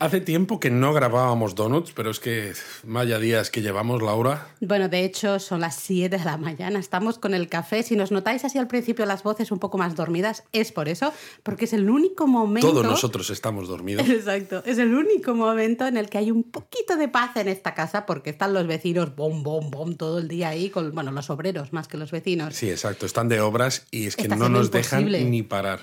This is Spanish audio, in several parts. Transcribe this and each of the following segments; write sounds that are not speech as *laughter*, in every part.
Hace tiempo que no grabábamos donuts, pero es que vaya días que llevamos, Laura. Bueno, de hecho son las 7 de la mañana, estamos con el café. Si nos notáis así al principio las voces un poco más dormidas, es por eso, porque es el único momento... Todos nosotros estamos dormidos. *laughs* Exacto, es el único momento en el que hay un poquito de paz en esta casa, porque están los vecinos bom, bom, bom todo el día ahí, con, bueno, los obreros más que los vecinos. Sí, exacto, están de obras y es que no nos dejan ni parar.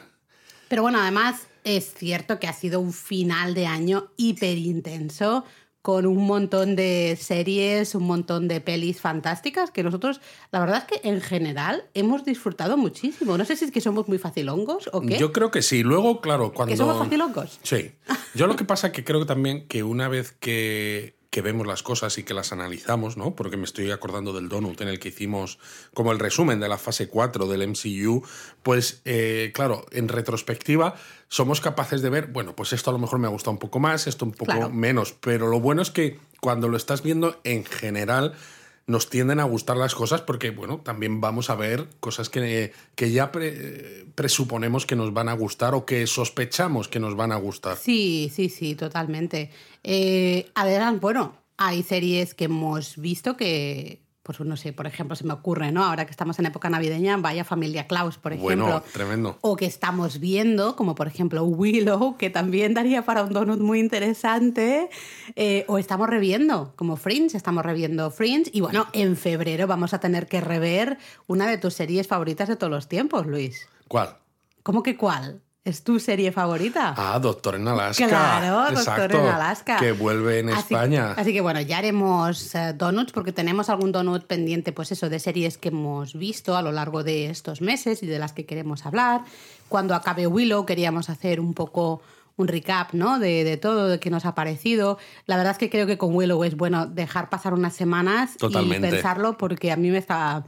Pero bueno, además es cierto que ha sido un final de año hiper intenso con un montón de series, un montón de pelis fantásticas que nosotros, la verdad es que en general hemos disfrutado muchísimo. No sé si es que somos muy facilongos o qué. Yo creo que sí. Luego, claro, cuando... ¿Que somos facilongos? Sí. Yo lo que pasa es que creo también que una vez que que vemos las cosas y que las analizamos, ¿no? Porque me estoy acordando del donut en el que hicimos como el resumen de la fase 4 del MCU, pues eh, claro, en retrospectiva somos capaces de ver, bueno, pues esto a lo mejor me ha gustado un poco más, esto un poco menos, pero lo bueno es que cuando lo estás viendo en general nos tienden a gustar las cosas porque, bueno, también vamos a ver cosas que, que ya presuponemos que nos van a gustar o que sospechamos que nos van a gustar. Sí, sí, sí, totalmente. Eh, adelante, bueno, hay series que hemos visto que pues no sé, por ejemplo, se me ocurre, ¿no? Ahora que estamos en época navideña, vaya familia Klaus, por ejemplo. Bueno, tremendo. O que estamos viendo, como por ejemplo Willow, que también daría para un donut muy interesante. Eh, o estamos reviendo, como Fringe, estamos reviendo Fringe. Y bueno, en febrero vamos a tener que rever una de tus series favoritas de todos los tiempos, Luis. ¿Cuál? ¿Cómo que cuál? ¿Es tu serie favorita? Ah, Doctor en Alaska. Claro, Doctor en Alaska. Que vuelve en España. Así que bueno, ya haremos eh, donuts porque tenemos algún donut pendiente, pues eso, de series que hemos visto a lo largo de estos meses y de las que queremos hablar. Cuando acabe Willow queríamos hacer un poco un recap, ¿no? De, de, todo, de qué nos ha parecido. La verdad es que creo que con Willow es bueno dejar pasar unas semanas y pensarlo porque a mí me está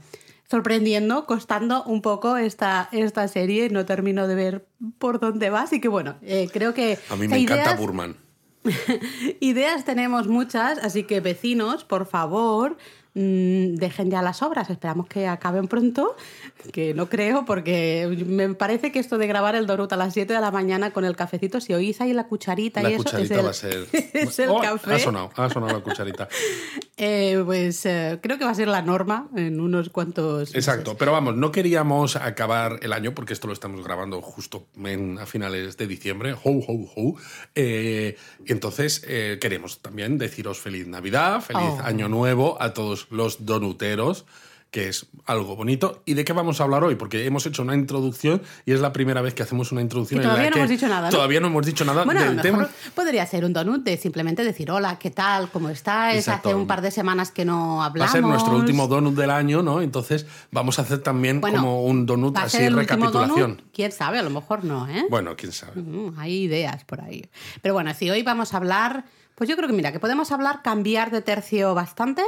sorprendiendo, costando un poco esta, esta serie. No termino de ver por dónde va, así que bueno, eh, creo que... A mí me encanta Burman. *laughs* ideas tenemos muchas, así que vecinos, por favor, dejen ya las obras, esperamos que acaben pronto, que no creo, porque me parece que esto de grabar el Dorut a las 7 de la mañana con el cafecito, si oís ahí la cucharita la y eso, es el, va a ser... *laughs* es el oh, café. Ha sonado, ha sonado la cucharita. *laughs* Eh, pues eh, creo que va a ser la norma en unos cuantos... Exacto, pero vamos, no queríamos acabar el año, porque esto lo estamos grabando justo a finales de diciembre, ho, ho, ho. Eh, y entonces queremos también deciros feliz Navidad, feliz Oh. Año Nuevo a todos los donuteros, que es algo bonito. ¿Y de qué vamos a hablar hoy? Porque hemos hecho una introducción y es la primera vez que hacemos una introducción. Y todavía en la no que hemos dicho nada, ¿no? Todavía no hemos dicho nada Bueno, a lo del mejor tema. podría ser un donut de simplemente decir hola, ¿qué tal? ¿Cómo estáis? Exacto. Hace un par de semanas que no Va hablamos. a ser nuestro último donut del año, ¿no? Entonces vamos a hacer también Bueno, como un donut ¿Va a así ser el recapitulación. donut? ¿Quién sabe? A lo mejor no, ¿eh? Bueno, quién sabe. Hay ideas por ahí. Pero bueno, si hoy vamos a hablar, pues yo creo que mira, que podemos hablar, cambiar de tercio bastante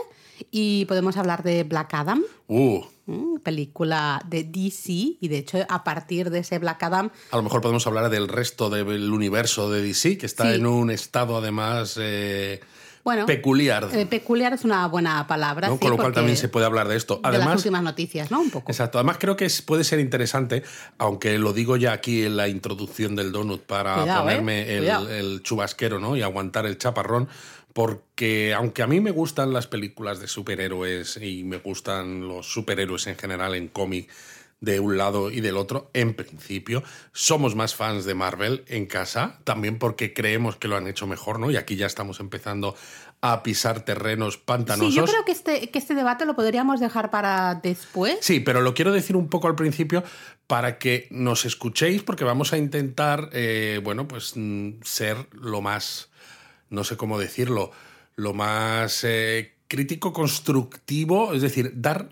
y podemos hablar de Black Adam, Uh, mm, película de DC y de hecho a partir de ese Black Adam a lo mejor podemos hablar del resto del universo de DC, que está Sí. en un estado además eh, Bueno, peculiar. eh, peculiar es una buena palabra. ¿no? sí, Con lo cual también se puede hablar de esto. de las Además, últimas noticias, ¿no? Un poco. Exacto. Además, creo que puede ser interesante, aunque lo digo ya aquí en la introducción del donut para Cuidado, ponerme ¿eh? el, el chubasquero ¿no? y aguantar el chaparrón, porque aunque a mí me gustan las películas de superhéroes y me gustan los superhéroes en general en cómic de un lado y del otro, en principio, somos más fans de Marvel en casa, también porque creemos que lo han hecho mejor, ¿no? Y aquí ya estamos empezando a pisar terrenos pantanosos. Sí, yo creo que este, que este debate lo podríamos dejar para después. Sí, pero lo quiero decir un poco al principio para que nos escuchéis, porque vamos a intentar, eh, bueno, pues mm, ser lo más, no sé cómo decirlo, lo más eh, crítico, constructivo, es decir, dar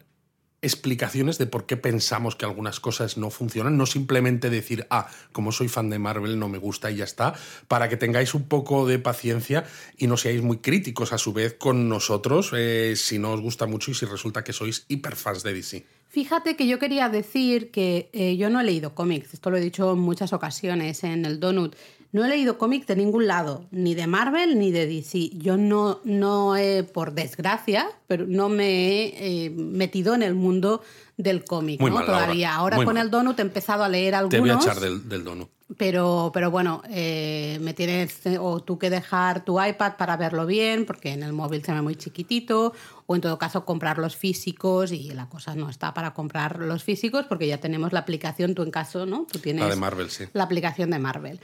explicaciones de por qué pensamos que algunas cosas no funcionan, no simplemente decir, ah, como soy fan de Marvel no me gusta y ya está, para que tengáis un poco de paciencia y no seáis muy críticos a su vez con nosotros eh, si no os gusta mucho y si resulta que sois hiperfans de DC. Fíjate que yo quería decir que eh, yo no he leído cómics, esto lo he dicho en muchas ocasiones en el Donut. No he leído cómics de ningún lado, ni de Marvel ni de DC. Yo no, no he, por desgracia, pero no me he eh, metido en el mundo del cómic, Muy ¿no? mal, Todavía. Ahora muy con mal. el Donut he empezado a leer algunos. Te voy a echar del, del donut. Pero, pero bueno, eh, me tienes o tú que dejar tu iPad para verlo bien, porque en el móvil se ve muy chiquitito, o en todo caso comprar los físicos y la cosa no está para comprar los físicos porque ya tenemos la aplicación, tú en caso, ¿no? Tú tienes La de Marvel, sí. la aplicación de Marvel.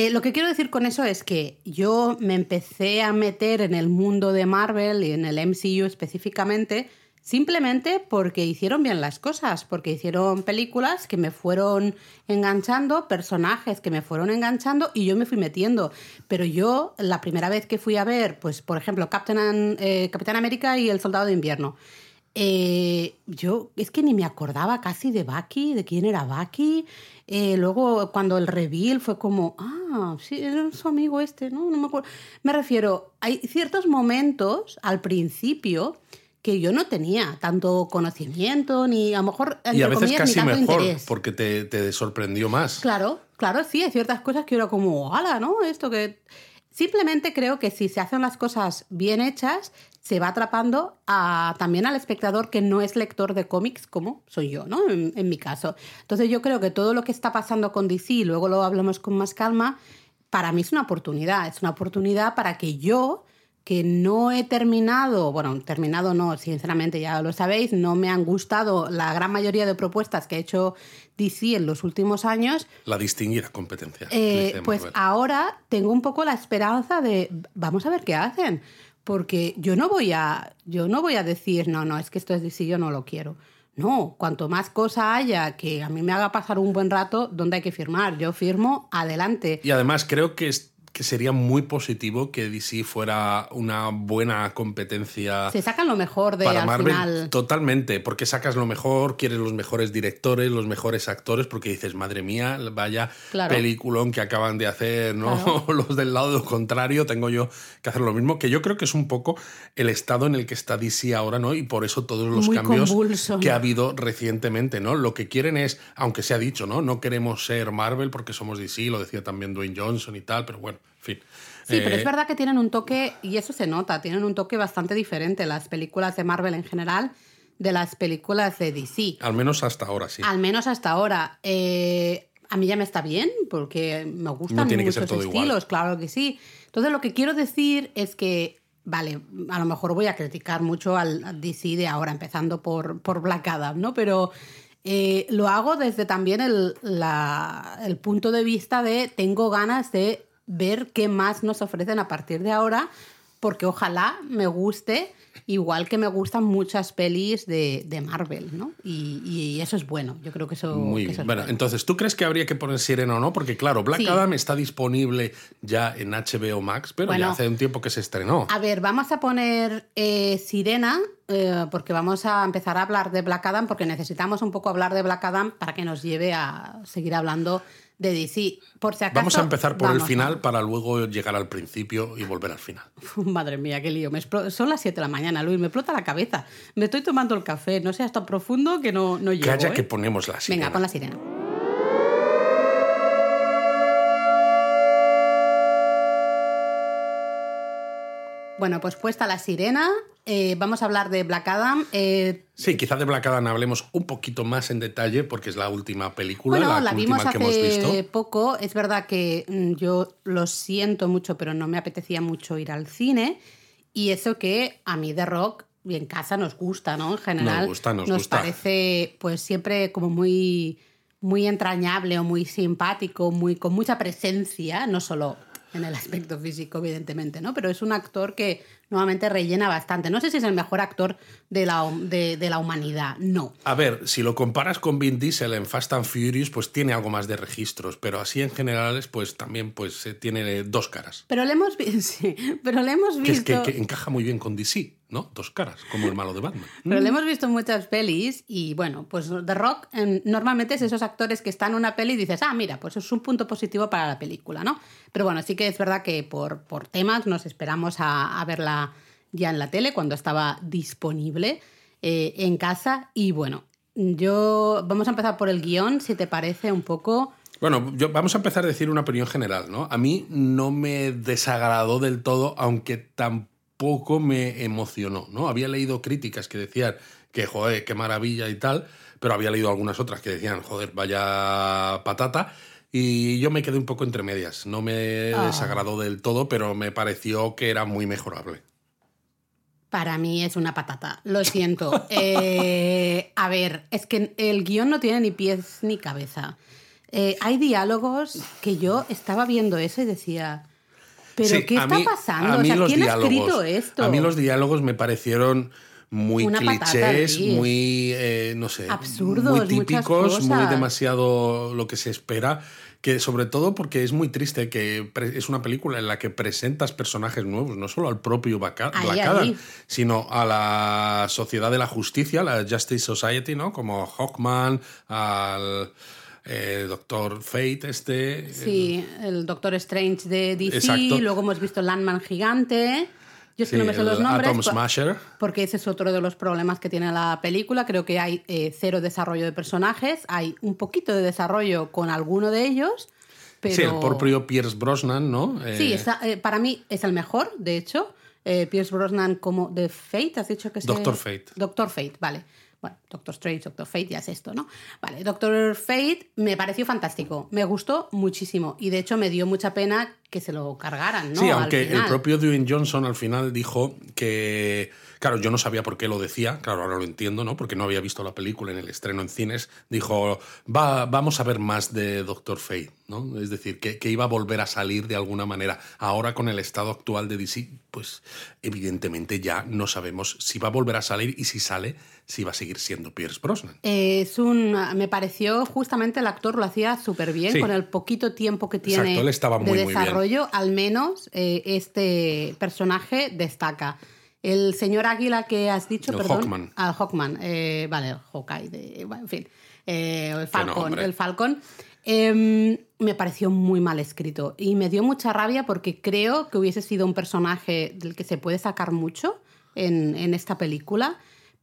Eh, lo que quiero decir con eso es que yo me empecé a meter en el mundo de Marvel y en el MCU específicamente simplemente porque hicieron bien las cosas, porque hicieron películas que me fueron enganchando, personajes que me fueron enganchando y yo me fui metiendo. Pero yo, la primera vez que fui a ver, pues por ejemplo, Captain, eh, Capitán América y El Soldado de Invierno, eh, yo es que ni me acordaba casi de Bucky, de quién era Bucky. Luego, cuando el reveal fue como, sí, era su amigo este, ¿no? No me acuerdo. Me refiero, hay ciertos momentos al principio que yo no tenía tanto conocimiento, ni a lo mejor, Y a veces comillas, casi ni tanto mejor, interés. porque te, te sorprendió más. Claro, claro, sí, hay ciertas cosas que era como, ala, ¿no? Esto que... Simplemente creo que si se hacen las cosas bien hechas, se va atrapando a, también al espectador que no es lector de cómics como soy yo, ¿no? En, en mi caso. Entonces yo creo que todo lo que está pasando con DC, y luego lo hablamos con más calma, para mí es una oportunidad. Es una oportunidad para que yo, que no he terminado, bueno, terminado no, sinceramente ya lo sabéis, no me han gustado la gran mayoría de propuestas que ha hecho DC en los últimos años, La distinguida competencia. eh, pues ahora tengo un poco la esperanza de vamos a ver qué hacen porque yo no voy a yo no voy a decir no no es que esto es DC yo no lo quiero no cuanto más cosa haya que a mí me haga pasar un buen rato dónde hay que firmar yo firmo adelante. Y además creo que, que sería muy positivo que DC fuera una buena competencia se sacan lo mejor de para al Marvel. final Totalmente, porque sacas lo mejor, quieres los mejores directores, los mejores actores, porque dices, madre mía, vaya Claro. peliculón que acaban de hacer, ¿no? Claro. *laughs* los del lado contrario, tengo yo que hacer lo mismo, que yo creo que es un poco el estado en el que está DC ahora, ¿no? Y por eso todos los Muy cambios convulso, que ha habido recientemente, ¿no? Lo que quieren es, aunque se ha dicho, ¿no? No queremos ser Marvel porque somos DC, lo decía también Dwayne Johnson y tal, pero bueno, en fin. Sí, pero Eh, es verdad que tienen un toque, y eso se nota, tienen un toque bastante diferente las películas de Marvel en general de las películas de DC. Al menos hasta ahora, sí. Al menos hasta ahora. Eh, a mí ya me está bien, porque me gustan No tiene que ser todo igual. estilos, claro que sí. Entonces, lo que quiero decir es que, vale, a lo mejor voy a criticar mucho al al DC de ahora, empezando por, por Black Adam, ¿no? Pero eh, lo hago desde también el, la- el punto de vista de tengo ganas de ver qué más nos ofrecen a partir de ahora, porque ojalá me guste, igual que me gustan muchas pelis de, de Marvel, ¿no? Y, y eso es bueno, yo creo que eso, Muy que eso bien. es Bueno, entonces, ¿tú crees que habría que poner Sirena o no? Porque, claro, Black Sí. Adam está disponible ya en HBO Max, pero Bueno. ya hace un tiempo que se estrenó. A ver, vamos a poner eh, Sirena, eh, porque vamos a empezar a hablar de Black Adam, porque necesitamos un poco hablar de Black Adam para que nos lleve a seguir hablando de DC. Por si acaso, Vamos a empezar por el final para luego llegar al principio y volver al final. *laughs* Madre mía, qué lío. Me Son las 7 de la mañana, Luis. Me explota la cabeza. Me estoy tomando el café. No seas tan profundo que no, no llego. Calla ¿eh? que ponemos la sirena. Venga, pon la sirena. Bueno, pues puesta la sirena, eh, vamos a hablar de Black Adam. Eh, Sí, quizá de Black Adam hablemos un poquito más en detalle porque es la última película, bueno, la, la última vimos que hemos hace visto. poco. Es verdad que mm, yo lo siento mucho, pero no me apetecía mucho ir al cine. Y eso que a mí de rock y en casa nos gusta, ¿no? En general Nos gusta, nos gusta. parece pues siempre como muy muy entrañable o muy simpático, muy con mucha presencia, no solo en el aspecto físico, evidentemente, ¿no? Pero es un actor que nuevamente rellena bastante. No sé si es el mejor actor de la, de, de la humanidad, no. A ver, si lo comparas con Vin Diesel en Fast and Furious, pues tiene algo más de registros, pero así en generales, pues también pues, eh, tiene dos caras. Pero le hemos, *laughs* sí, pero le hemos Que, es visto... que, que encaja muy bien con DC, ¿no? Dos caras, como el malo de Batman. *laughs* Pero le hemos visto en muchas pelis y bueno, pues The Rock normalmente es esos actores que están en una peli y dices, ah, mira, pues es un punto positivo para la película, ¿no? Pero bueno, sí que es verdad que por, por temas nos esperamos a, a verla ya en la tele cuando estaba disponible eh, en casa y bueno, yo vamos a empezar por el guion, si te parece un poco... Bueno, yo, vamos a empezar a decir una opinión general, ¿no? A mí no me desagradó del todo, aunque tampoco me emocionó, ¿no? Había leído críticas que decían que, joder, qué maravilla y tal, pero había leído algunas otras que decían, joder, vaya patata. Y yo me quedé un poco entre medias. No me Ah. desagradó del todo, pero me pareció que era muy mejorable. Para mí es una patata, lo siento. *laughs* Eh, a ver, es que el guion no tiene ni pies ni cabeza. Eh, hay diálogos que yo estaba viendo eso y decía, ¿pero Sí, qué está mí- pasando? O sea, ¿quién ha escrito esto? A mí los diálogos me parecieron muy Una clichés, muy, eh, no sé, Absurdos, muy típicos, muy demasiado lo que se espera. Que sobre todo porque es muy triste que es una película en la que presentas personajes nuevos, no solo al propio Black Adam, sino a la Sociedad de la Justicia, la Justice Society, ¿no? Como Hawkman, al eh, Doctor Fate, este. Sí, el Doctor Strange de DC, Exacto. luego hemos visto Landman Gigante. Yo es que Sí, no me sé los nombres. Atom pa- Smasher. Porque ese es otro de los problemas que tiene la película. Creo que hay eh, cero desarrollo de personajes, hay un poquito de desarrollo con alguno de ellos, pero... Sí, el propio Pierce Brosnan, ¿no? Sí, Eh, está- eh, para mí es el mejor, de hecho. Eh, Pierce Brosnan como de Fate, has dicho que es Doctor Fate. Doctor Fate, vale. Bueno, Doctor Strange, Doctor Fate, ya es esto, ¿no? Vale, Doctor Fate me pareció fantástico, me gustó muchísimo y de hecho me dio mucha pena que se lo cargaran, ¿no? Sí, aunque el propio Dwayne Johnson al final dijo que. Claro, yo no sabía por qué lo decía, claro, ahora lo entiendo, ¿no? Porque no había visto la película en el estreno en cines. Dijo, Va, vamos a ver más de Doctor Fate, ¿no? Es decir, que, que iba a volver a salir de alguna manera. Ahora, con el estado actual de DC, pues evidentemente ya no sabemos si va a volver a salir y si sale, si va a seguir siendo Pierce Brosnan. Es un. Me pareció justamente el actor lo hacía súper bien Sí. con el poquito tiempo que tiene Exacto, él estaba muy, de muy bien. desarrollo. Al menos eh, este personaje destaca. El señor Águila que has dicho, El perdón. Hawkman. Al Hawkman, eh, vale, el Hawkeye, de, bueno, en fin. eh, el Falcon. el Falcon. em, me pareció muy mal escrito y me dio mucha rabia porque creo que hubiese sido un personaje del que se puede sacar mucho en, en esta película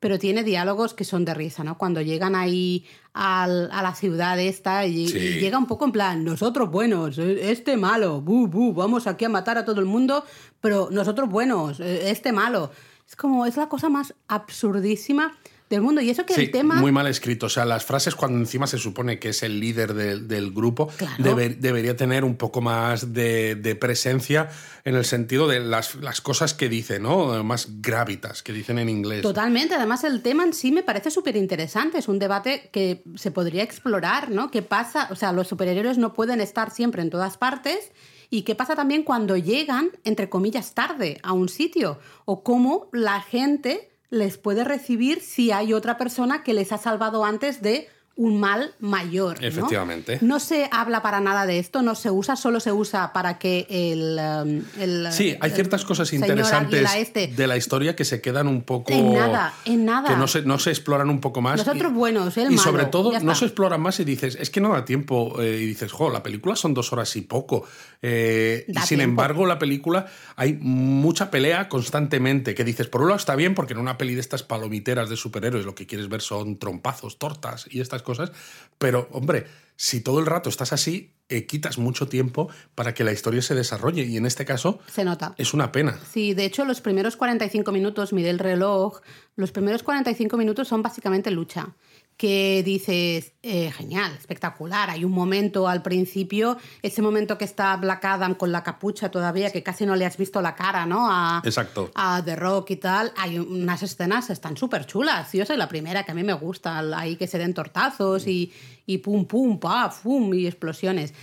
pero tiene diálogos que son de risa, ¿no? Cuando llegan ahí al- a la ciudad esta y, Sí. y llega un poco en plan, nosotros buenos, eh, este malo, bu, bu, vamos aquí a matar a todo el mundo, pero nosotros buenos, eh, este malo. Es como, es la cosa más absurdísima del mundo. Y eso que Sí, el tema... muy mal escrito. O sea, las frases cuando encima se supone que es el líder del- del grupo, Claro. deber- debería tener un poco más de, de presencia en el sentido de las, las cosas que dice, ¿no? Más gravitas, que dicen en inglés. Totalmente, además el tema en sí me parece súper interesante, es un debate que se podría explorar, ¿no? ¿Qué pasa? O sea, los superhéroes no pueden estar siempre en todas partes y qué pasa también cuando llegan, entre comillas, tarde a un sitio o cómo la gente les puede recibir si hay otra persona que les ha salvado antes de un mal mayor. ¿no? Efectivamente. No se habla para nada de esto, no se usa, solo se usa para que el... um, el, Sí, hay el ciertas cosas interesantes este de la historia que se quedan un poco. En nada, en nada. Que no se, no se exploran un poco más. Nosotros y, buenos, él Y malo, sobre todo, no se exploran más y dices, es que no da tiempo. eh, y dices, jo, la película son dos horas y poco. Eh, y sin tiempo. embargo, la película hay mucha pelea constantemente. Que dices, por un lado está bien, porque en una peli de estas palomiteras de superhéroes lo que quieres ver son trompazos, tortas y estas cosas. Pero, hombre, si todo el rato estás así, eh, quitas mucho tiempo para que la historia se desarrolle. Y en este caso, Se nota. es una pena. Sí, de hecho, los primeros 45 minutos, miré el reloj, los primeros 45 minutos son básicamente lucha. Que dices, eh, genial, espectacular. Hay un momento al principio, ese momento que está Black Adam con la capucha todavía, que casi no le has visto la cara, ¿no? A, Exacto. a The Rock y tal. Hay unas escenas, están súper chulas. Yo soy la primera que a mí me gusta, ahí que se den tortazos y, y pum, pum, pa, pum, y explosiones.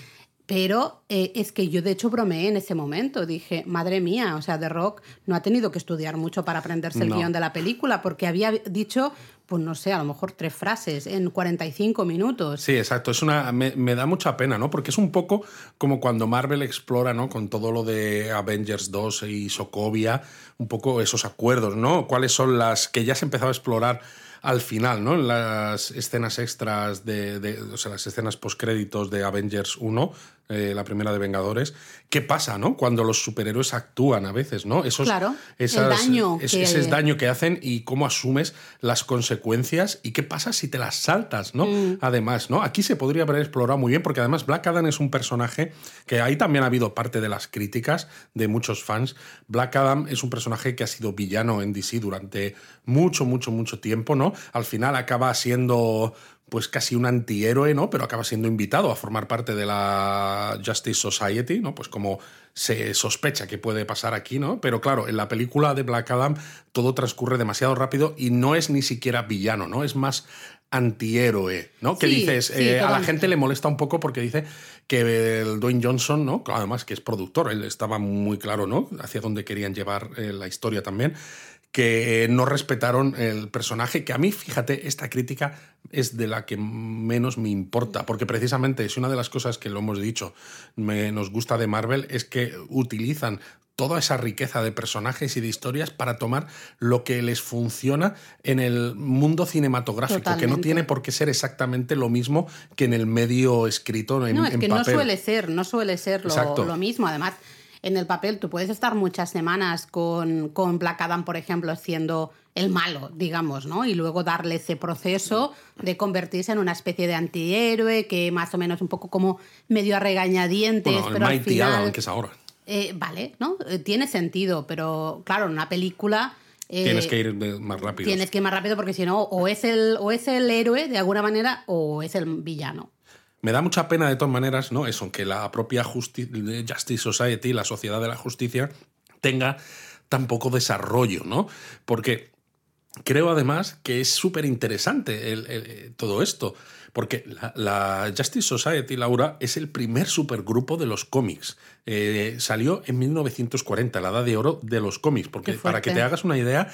Pero eh, es que yo de hecho bromeé en ese momento. Dije, madre mía, o sea, The Rock no ha tenido que estudiar mucho para aprenderse el No. guion de la película, porque había dicho, pues no sé, a lo mejor tres frases en 45 minutos. Sí, exacto. Es una, me, da mucha pena, ¿no? Porque es un poco como cuando Marvel explora, ¿no? Con todo lo de Avengers 2 y Sokovia, un poco esos acuerdos, ¿no? ¿Cuáles son las que ya se empezaba a explorar al final, ¿no? En las escenas extras de o sea, las escenas postcréditos de Avengers 1, eh, la primera de Vengadores, ¿qué pasa, no? Cuando los superhéroes actúan a veces, ¿no? Esos, Claro, esas- daño es- que- ese daño que hacen y cómo asumes las consecuencias y qué pasa si te las saltas, ¿no? Mm. Además, ¿no? Aquí se podría haber explorado muy bien porque además Black Adam es un personaje que ahí también ha habido parte de las críticas de muchos fans. Black Adam es un personaje que ha sido villano en DC durante mucho, mucho, mucho tiempo, ¿no? Al final acaba siendo pues casi un antihéroe, ¿no? Pero acaba siendo invitado a formar parte de la Justice Society, ¿no? Pues como se sospecha que puede pasar aquí, ¿no? Pero claro, en la película de Black Adam todo transcurre demasiado rápido y no es ni siquiera villano, ¿no? Es más antihéroe, ¿no? Que Sí, dices, sí, eh, a la gente le molesta un poco porque dice que el Dwayne Johnson, ¿no? Claro, Además que es productor, él estaba muy claro, ¿no? Hacia dónde querían llevar eh, la historia también que eh, no respetaron el personaje, que a mí, fíjate, esta crítica es de la que menos me importa, porque precisamente es una de las cosas que lo hemos dicho, me, nos gusta de Marvel, es que utilizan toda esa riqueza de personajes y de historias para tomar lo que les funciona en el mundo cinematográfico, que no tiene por qué ser exactamente lo mismo que en el medio escrito en, No, es en que no papel. suele ser, no suele ser lo mismo. Además, en el papel tú puedes estar muchas semanas con, con Black Adam, por ejemplo, siendo el malo, digamos, ¿no? Y luego darle ese proceso de convertirse en una especie de antihéroe que más o menos un poco como medio a regañadientes, Bueno, el pero al Mighty final... Adam, que es ahora. eh, vale, ¿no? Eh, tiene sentido, pero claro, en una película... eh, Tienes que ir más rápido. Tienes que ir más rápido porque si no, o es, el, o es el héroe de alguna manera o es el villano. Me da mucha pena de todas maneras, ¿no? Eso, que la propia Justi- Justice Society, la Sociedad de la Justicia, tenga tan poco desarrollo, ¿no? Porque creo además que es súper interesante el- todo esto. Porque la, la Justice Society, Laura, es el primer supergrupo de los cómics. Eh, salió en 1940, la edad de oro de los cómics. Porque para que te hagas una idea,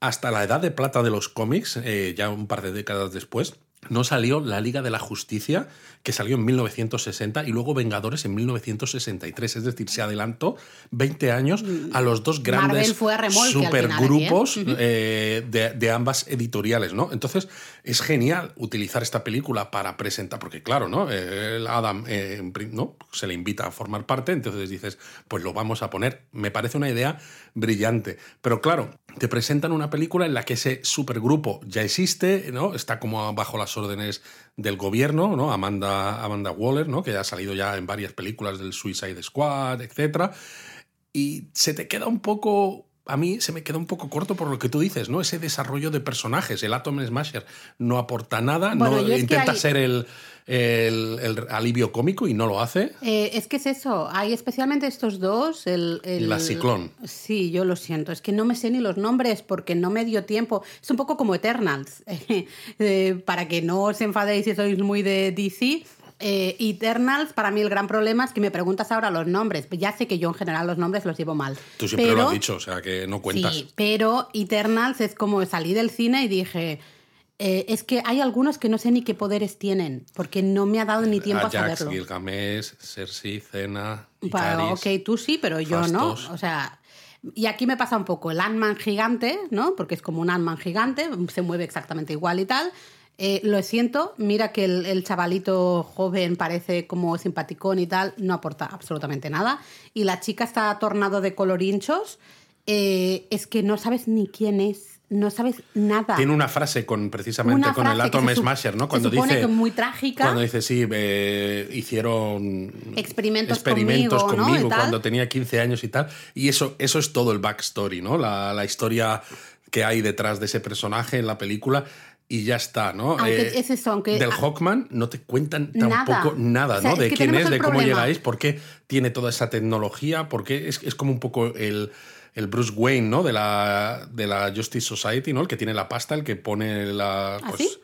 hasta la edad de plata de los cómics, eh, ya un par de décadas después, no salió la Liga de la Justicia, que salió en 1960, y luego Vengadores en 1963. Es decir, se adelantó 20 años a los dos grandes ¿eh? supergrupos eh, de, de ambas editoriales, ¿no? Entonces, es genial utilizar esta película para presentar, porque claro, ¿no? Eh, el Adam eh, ¿no? se le invita a formar parte, entonces dices, pues lo vamos a poner. Me parece una idea brillante. Pero claro, te presentan una película en la que ese supergrupo ya existe, ¿no? Está como bajo las órdenes del gobierno, ¿no? Amanda, Waller, ¿no? Que ha salido ya en varias películas del Suicide Squad, etcétera y se te queda un poco a mí se me queda un poco corto por lo que tú dices, ¿no? Ese desarrollo de personajes. El Atom Smasher no aporta nada, Bueno, no intenta hay- ser el, el- el alivio cómico y no lo hace. Eh, es que es eso, hay especialmente estos dos. El, el- La Ciclón. Sí, yo lo siento, es que no me sé ni los nombres porque no me dio tiempo. Es un poco como Eternals, *laughs* Eh, para que no os enfadéis si sois muy de DC. Eh, Eternals, para mí el gran problema es que me preguntas ahora los nombres. Ya sé que yo en general los nombres los llevo mal. Tú siempre pero, lo has dicho, o sea que no cuentas. Sí, pero Eternals es como salí del cine y dije, eh, es que hay algunos que no sé ni qué poderes tienen, porque no me ha dado ni tiempo a, Ajax, saberlo. Gilgamesh, Cersei, Cena, Bueno, Icaris. ok, tú sí, pero yo Fastos. no. O sea, y aquí me pasa un poco el Ant-Man gigante, ¿no? Porque es como un Ant-Man gigante, se mueve exactamente igual y tal. Eh, lo siento, mira que el, el chavalito joven parece como simpaticón y tal, no aporta absolutamente nada. Y la chica está tornado de colorinchos, eh, es que no sabes ni quién es, no sabes nada. Tiene una frase con precisamente Una con el Atom se Smasher, ¿no? se Cuando supone dice que muy trágica. Cuando dice sí, eh, hicieron Experimentos experimentos conmigo, cuando tenía 15 años y tal. Y eso, eso es todo el backstory, ¿no? La, la historia que hay detrás de ese personaje en la película. Y ya está, ¿no? Eh, Aunque es eso, aunque- del Hawkman no te cuentan tampoco nada, O sea, ¿no? es De quién es, de cómo problema. llegáis, por qué tiene toda esa tecnología, porque es, es como un poco el, el Bruce Wayne, ¿no? De la, de la Justice Society, ¿no? El que tiene la pasta, el que pone la. ¿Ah, pues, sí?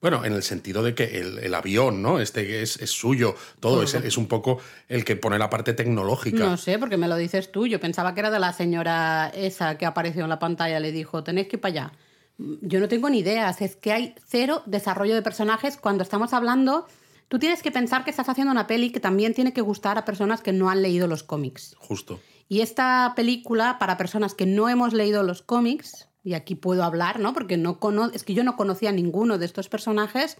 bueno, en el sentido de que el, el avión, ¿no? Este es, es suyo, todo, es, es un poco el que pone la parte tecnológica. No sé, porque me lo dices tú. Yo pensaba que era de la señora esa que apareció en la pantalla. Le dijo, tenéis que ir para allá. Yo no tengo ni idea. Es que hay cero desarrollo de personajes cuando estamos hablando. Tú tienes que pensar que estás haciendo una peli que también tiene que gustar a personas que no han leído los cómics. Justo. Y esta película, para personas que no hemos leído los cómics, y aquí puedo hablar, ¿no? Porque no cono es que yo no conocía a ninguno de estos personajes.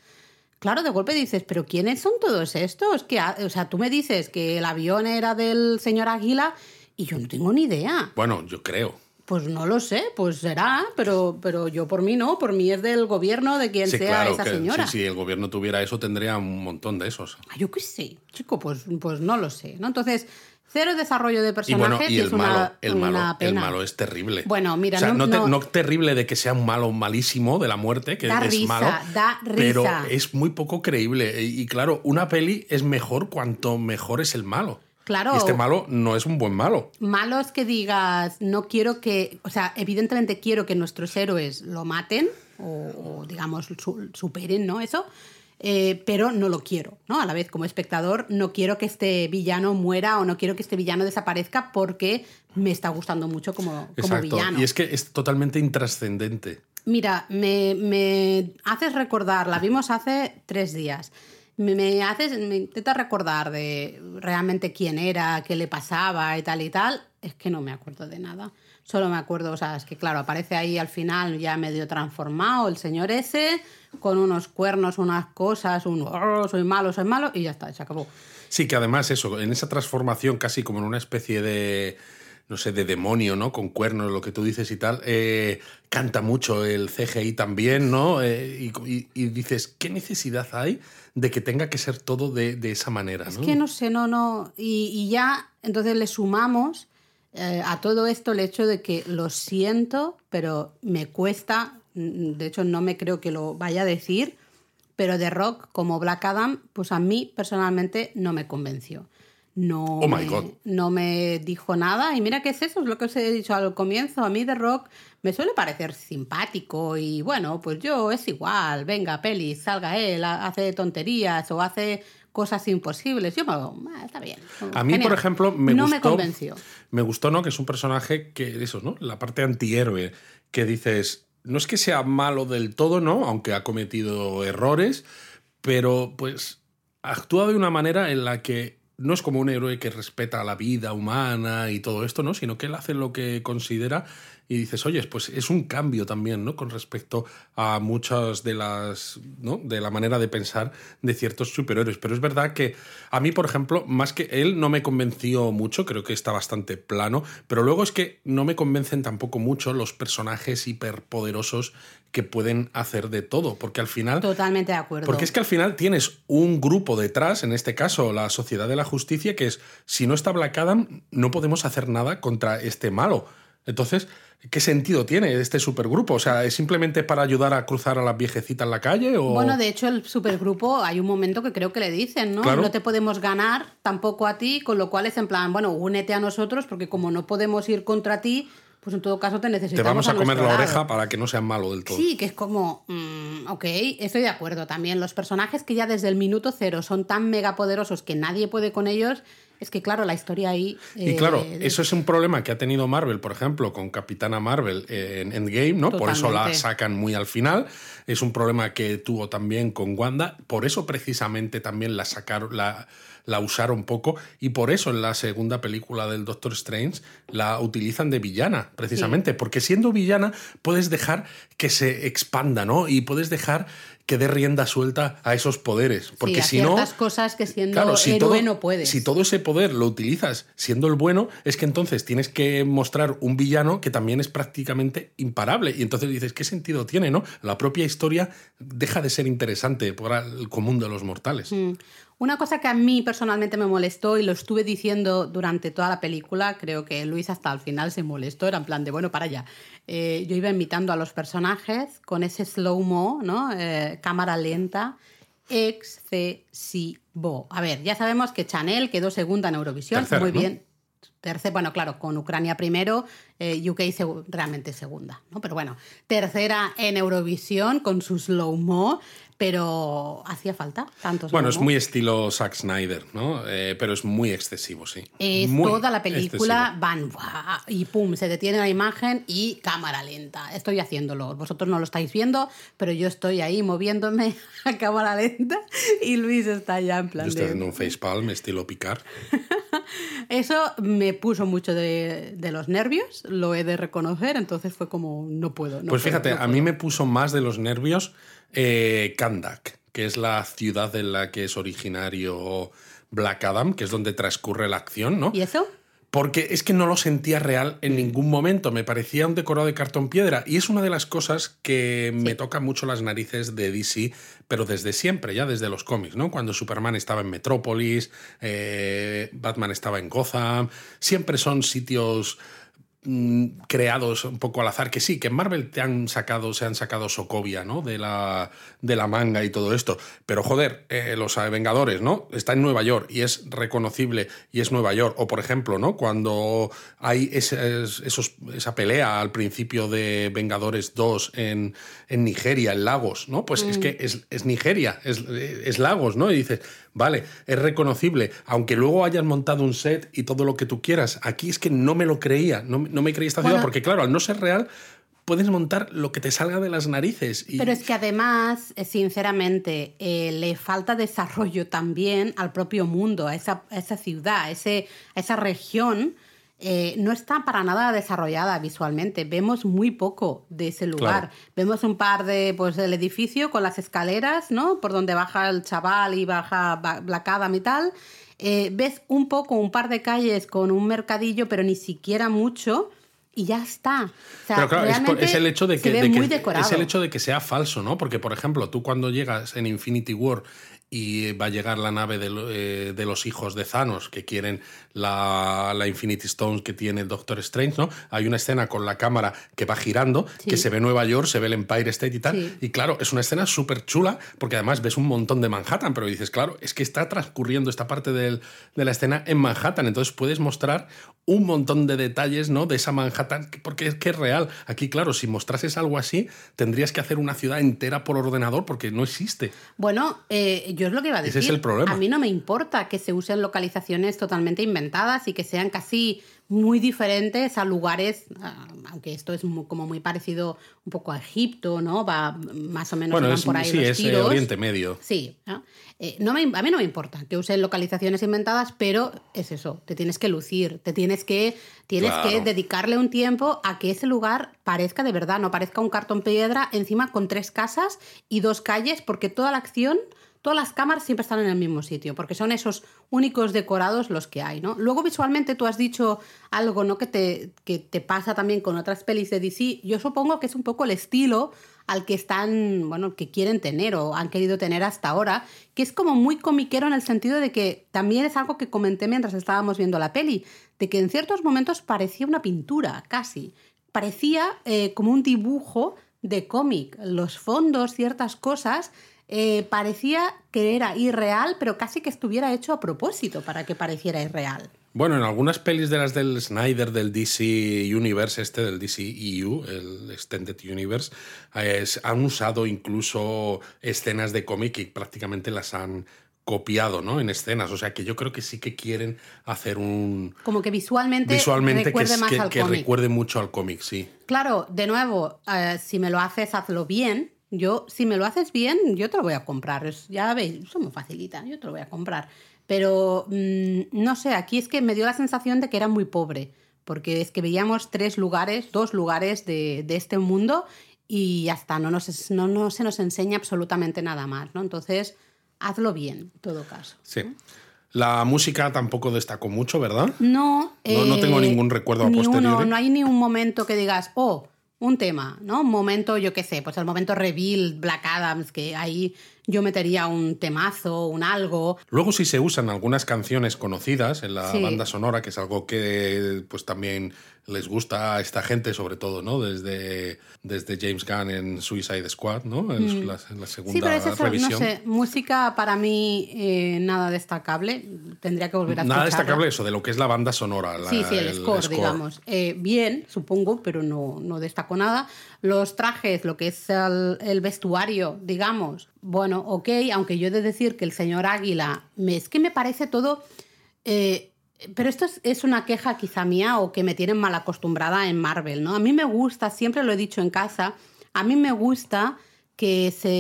Claro, de golpe dices, pero ¿quiénes son todos estos? Que, o sea, tú me dices que el avión era del señor Águila y yo no tengo ni idea. Bueno, yo creo. Pues no lo sé, pues será, pero, pero yo por mí no, por mí es del gobierno, de quien Sí, sea claro, esa que señora. si, si el gobierno tuviera eso, tendría un montón de esos. Ah, Yo qué sé, chico, pues, pues no lo sé, ¿no? Entonces, cero desarrollo de Y bueno, y el es una, malo, el una malo, el malo es terrible. Bueno, mira, o sea, no- no, te- no- no terrible de que sea un malo malísimo de la muerte, que Da es risa, malo, da pero risa. es muy poco creíble. Y, y claro, una peli es mejor cuanto mejor es el malo. Claro. Y este malo no es un buen malo. Malo es que digas, no quiero que, o sea, evidentemente quiero que nuestros héroes lo maten o, o, digamos, su- superen, ¿no? Eso, eh, pero no lo quiero, ¿no? A la vez, como espectador, no quiero que este villano muera o no quiero que este villano desaparezca porque me está gustando mucho como, villano. Y es que es totalmente intrascendente. Mira, me, me haces recordar, la vimos hace tres días. Me, me haces, me intentas recordar de realmente quién era, qué le pasaba y tal y tal. Es que no me acuerdo de nada. Solo me acuerdo, o sea, es que claro, aparece ahí al final ya medio transformado el señor ese, con unos cuernos, unas cosas, un "Oh, soy malo, soy malo, y ya está, se acabó. Sí, que además eso, en esa transformación casi como en una especie de, no sé, de demonio, ¿no? Con cuernos, lo que tú dices y tal, eh, canta mucho el CGI también, ¿no? Eh, y, y- y dices, ¿qué necesidad hay de que tenga que ser todo de, de esa manera, Es ¿no? que no sé, no, no. Y, y ya, entonces le sumamos eh, a todo esto el hecho de que lo siento, pero me cuesta, mm, de hecho no me creo que lo vaya a decir, pero de Rock como Black Adam, pues a mí personalmente no me convenció. No, Oh my me, God. no me dijo nada. Y mira que es eso, es lo que os he dicho al comienzo. A mí de Rock me suele parecer simpático y bueno, pues yo es igual. Venga, peli, salga él, ha- hace tonterías o hace cosas imposibles. Yo me "Ah, está bien. A mí, Genial". por ejemplo, me no gustó. me convenció. Me gustó, ¿no? Que es un personaje que, eso, ¿no? La parte antihéroe, que dices, no es que sea malo del todo, ¿no? Aunque ha cometido errores, pero pues actúa de una manera en la que no es como un héroe que respeta la vida humana y todo esto, ¿no? Sino que él hace lo que considera y dices, oye, pues es un cambio también, ¿no? Con respecto a muchas de las, ¿no? De la manera de pensar de ciertos superhéroes. Pero es verdad que a mí, por ejemplo, más que él no me convenció mucho, creo que está bastante plano, pero luego es que no me convencen tampoco mucho los personajes hiperpoderosos que pueden hacer de todo, porque al final... Totalmente de acuerdo. Porque es que al final tienes un grupo detrás, en este caso la Sociedad de la Justicia, que es, si no está Black Adam, no podemos hacer nada contra este malo. Entonces, ¿qué sentido tiene este supergrupo? O sea, ¿es simplemente para ayudar a cruzar a la viejecita en la calle? O... Bueno, de hecho, el supergrupo hay un momento que creo que le dicen, ¿no? Claro. No te podemos ganar tampoco a ti, con lo cual es en plan, bueno, únete a nosotros, porque como no podemos ir contra ti, pues en todo caso te Te necesitamos. vamos a comer la lado. oreja para que no sea malo del todo. Sí, que es como, mm, ok, estoy de acuerdo también. Los personajes que ya desde el minuto cero son tan megapoderosos que nadie puede con ellos, es que claro, la historia ahí... Y eh, claro, eso es un problema que ha tenido Marvel, por ejemplo, con Capitana Marvel en Endgame, ¿no? Por eso la sacan muy al final. Es un problema que tuvo también con Wanda. Por eso precisamente también la sacaron, la, la usaron poco. Y por eso en la segunda película del Doctor Strange la utilizan de villana, precisamente. Porque siendo villana puedes dejar que se expanda, ¿no? Y puedes dejar que dé rienda suelta a esos poderes. Porque sí, a si no. cosas que siendo Claro, si héroe todo, no puedes. si todo ese poder lo utilizas siendo el bueno, es que entonces tienes que mostrar un villano que también es prácticamente imparable. Y entonces dices, ¿qué sentido tiene, no? La propia historia deja de ser interesante para el común de los mortales. Mm. Una cosa que a mí personalmente me molestó y lo estuve diciendo durante toda la película, creo que Luis hasta el final se molestó, era en plan de, bueno, para allá. Eh, yo iba imitando a los personajes con ese slow-mo, ¿no? Eh, cámara lenta, excesivo. A ver, ya sabemos que Chanel quedó segunda en Eurovisión, muy ¿no? bien. Tercera, bueno, claro, con Ucrania primero, eh, UK realmente segunda, ¿no? Pero bueno, tercera en Eurovisión con su slow-mo, pero hacía falta tanto Bueno, es muy estilo Zack Snyder, ¿no? Eh, pero es muy excesivo, sí. Es Muy toda la película, excesivo. van ¡buah! y pum, se detiene la imagen y cámara lenta. Estoy haciéndolo. Vosotros no lo estáis viendo, pero yo estoy ahí moviéndome *laughs* a cámara lenta y Luis está ya en plan Yo estoy de... haciendo un facepalm estilo Picard. *laughs* Eso me puso mucho de, los nervios, lo he de reconocer, entonces fue como, no puedo. pues fíjate, a mí me puso más de los nervios eh, Kandak, que es la ciudad en la que es originario Black Adam, que es donde transcurre la acción, ¿no? ¿Y eso? porque es que no lo sentía real en ningún momento, me parecía un decorado de cartón piedra y es una de las cosas que me toca mucho las narices de DC, pero desde siempre, ya desde los cómics, ¿no? Cuando Superman estaba en Metrópolis, eh, Batman estaba en Gotham, siempre son sitios creados un poco al azar, que sí, que en Marvel te han sacado, se han sacado Sokovia, ¿no? De la, de la manga y todo esto. Pero joder, eh, los Vengadores, ¿no? Está en Nueva York y es reconocible y es Nueva York. O por ejemplo, ¿no? Cuando hay esos, esa pelea al principio de Vengadores 2 en, en Nigeria, en Lagos, ¿no? Pues es mm. que es, es Nigeria, es, es Lagos, ¿no? Y dices, vale, es reconocible, aunque luego hayan montado un set y todo lo que tú quieras. Aquí es que no me lo creía, no, me creía esta ciudad, porque claro, al no ser real, puedes montar lo que te salga de las narices. Pero es que además, eh, sinceramente, eh, le falta desarrollo también al propio mundo, a esa, esa ciudad, a, ese, a esa región eh, no está para nada desarrollada visualmente. Vemos muy poco de ese lugar. Vemos un par de, pues, del edificio con las escaleras, ¿no? Por donde baja el chaval y baja Black Adam y tal. Eh, ves un poco, un par de calles con un mercadillo, pero ni siquiera mucho y ya está. Pero claro, es, el hecho de que, es el hecho de que sea falso, ¿no? Porque, por ejemplo, tú cuando llegas en Infinity War y va a llegar la nave de, eh, de, los hijos de Thanos que quieren la, la, Infinity Stones que tiene el Doctor Strange, ¿no? Hay una escena con la cámara que va girando, que se ve Nueva York, se ve el Empire State y tal. Y claro, es una escena súper chula porque además ves un montón de Manhattan, pero dices, claro, es que está transcurriendo esta parte del, de la escena en Manhattan, entonces puedes mostrar un montón de detalles, ¿no? De esa Manhattan, porque es que es real. Aquí, claro, si mostrases algo así, tendrías que hacer una ciudad entera por ordenador porque no existe. Bueno, eh, yo es lo que iba a decir. Ese es el problema. A mí no me importa que se usen localizaciones totalmente inventadas y que sean casi muy diferentes a lugares, ah, aunque esto es como muy parecido un poco a Egipto, ¿no? Va más o menos van por ahí sí, es eh, Oriente Medio. Sí, eh, ¿no? me, a mí no me importa que usen localizaciones inventadas, pero es eso, te tienes que lucir, te tienes que tienes que dedicarle un tiempo a que ese lugar parezca de verdad, no parezca un cartón piedra encima con tres casas y dos calles, porque toda la acción todas las cámaras siempre están en el mismo sitio, porque son esos únicos decorados los que hay, ¿no? Luego visualmente tú has dicho algo, ¿no? Que te, que te pasa también con otras pelis de DC. Yo supongo que es un poco el estilo al que están, bueno, que quieren tener o han querido tener hasta ahora, que es como muy comiquero en el sentido de que también es algo que comenté mientras estábamos viendo la peli, de que en ciertos momentos parecía una pintura, casi. Parecía eh, como un dibujo de cómic. Los fondos, ciertas cosas eh, parecía que era irreal, pero casi que estuviera hecho a propósito para que pareciera irreal. Bueno, en algunas pelis de las del Snyder, del DC Universe, este del DC EU, el Extended Universe, han usado incluso escenas de cómic y prácticamente las han copiado, ¿no? En escenas. O sea que yo creo que sí que quieren hacer un. Como que visualmente, visualmente recuerde más al que recuerde mucho al cómic, sí. Claro, de nuevo, eh, si me lo haces, hazlo bien. Yo, si me lo haces bien, yo te lo voy a comprar. ya veis, eso me facilita, yo te lo voy a comprar. Pero mm, no sé, aquí es que me dio la sensación de que era muy pobre, porque es que veíamos tres lugares, dos lugares de, este mundo y ya está, no, nos, no, no, se nos enseña absolutamente nada más, ¿no? Entonces, hazlo bien, en todo caso. Sí. La música tampoco destacó mucho, ¿verdad? No. No, tengo eh, ningún recuerdo a posteriori. no hay ni un momento que digas, oh, un tema, ¿no? Un momento, yo qué sé, pues el momento reveal Black Adams, que ahí yo metería un temazo, un algo. Luego sí se usan algunas canciones conocidas en la banda sonora, que es algo que pues también les gusta a esta gente, sobre todo, ¿no? Desde, desde James Gunn en Suicide Squad, ¿no? En, mm. la, segunda sí, pero es revisión. No sé, música para mí eh, nada destacable. Tendría que volver a Nada destacable eso, de lo que es la banda sonora. sí, sí, el, score, digamos. Eh, bien, supongo, pero no, no destaco nada. Los trajes, lo que es el, vestuario, digamos, bueno, ok, aunque yo he de decir que el señor Águila, me, es que me parece todo... Eh, pero esto es, una queja quizá mía o que me tienen mal acostumbrada en Marvel, ¿no? A mí me gusta, siempre lo he dicho en casa, a mí me gusta que se,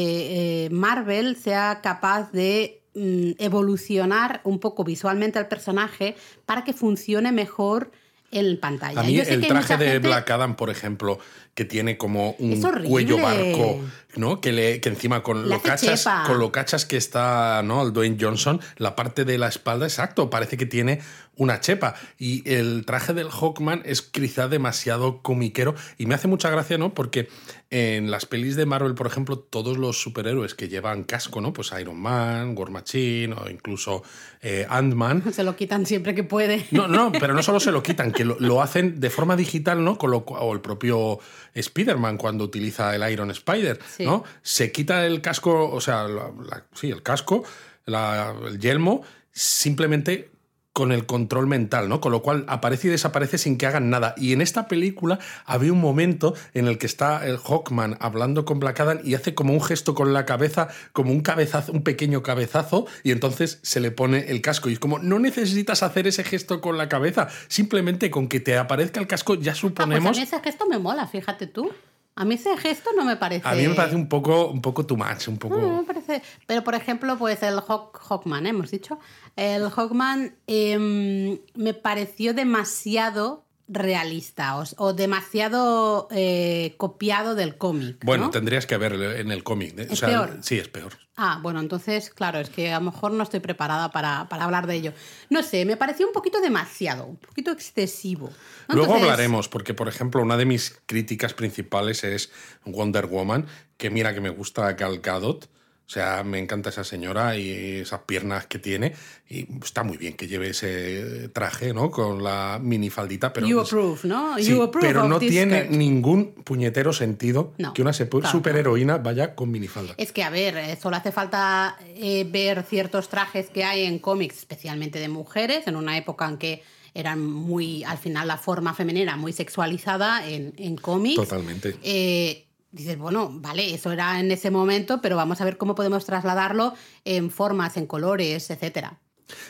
eh, Marvel sea capaz de mm, evolucionar un poco visualmente al personaje para que funcione mejor en pantalla. A mí Yo sé el que traje de gente- Black Adam, por ejemplo, que tiene como un Es cuello barco, ¿no? Que, le, que encima con lo cachas, con lo cachas que está, ¿no? El Dwayne Johnson, la parte de la espalda, exacto, parece que tiene una chepa. Y el traje del Hawkman es quizá demasiado comiquero. Y me hace mucha gracia, ¿no? Porque en las pelis de Marvel, por ejemplo, todos los superhéroes que llevan casco, ¿no? Pues Iron Man, War Machine o incluso eh, Ant-Man. *laughs* Se lo quitan siempre que puede. No, no, pero no solo se lo quitan, que lo, lo hacen de forma digital, ¿no? Con lo o el propio Spider-Man cuando utiliza el Iron Spider, Sí. ¿No? Se quita el casco, o sea, la- la- sí, el casco, la- el yelmo, simplemente con el control mental, ¿no? Con lo cual aparece y desaparece sin que hagan nada. Y en esta película había un momento en el que está el Hawkman hablando con Black Adam y hace como un gesto con la cabeza, como un cabezazo, un pequeño cabezazo, y entonces se le pone el casco. Y es como, no necesitas hacer ese gesto con la cabeza, simplemente con que te aparezca el casco ya Ah, pues a suponemos... mí ese gesto me mola, fíjate tú. A mí ese gesto no me parece. a mí me parece un poco, un poco too much, un poco... No, me parece. Pero, por ejemplo, pues el Hawk, Hawkman, ¿eh? hemos dicho. El Hawkman em, me pareció demasiado realista o, o demasiado eh, copiado del cómic. Bueno, ¿no? tendrías que verlo en el cómic. ¿eh? O ¿Es sea, peor? Sí, es peor. Ah, bueno, entonces, claro, es que a lo mejor no estoy preparada para, para hablar de ello. No sé, me pareció un poquito demasiado, un poquito excesivo. ¿no? Luego Entonces, hablaremos, porque por ejemplo, una de mis críticas principales es Wonder Woman, que mira que me gusta Gal Gadot. O sea, me encanta esa señora y esas piernas que tiene. Y está muy bien que lleve ese traje, ¿no? Con la minifaldita. Pero You es- approve, ¿no? Sí, You approve pero no tiene skirt. ningún puñetero sentido No, que una claro, superheroína vaya con minifalda. Es que, a ver, eh, solo hace falta eh, ver ciertos trajes que hay en cómics, especialmente de mujeres, en una época en que eran muy, al final la forma femenina muy sexualizada en, en cómics. Totalmente. Eh, dices, bueno, vale, eso era en ese momento, pero vamos a ver cómo podemos trasladarlo en formas, en colores, etcétera.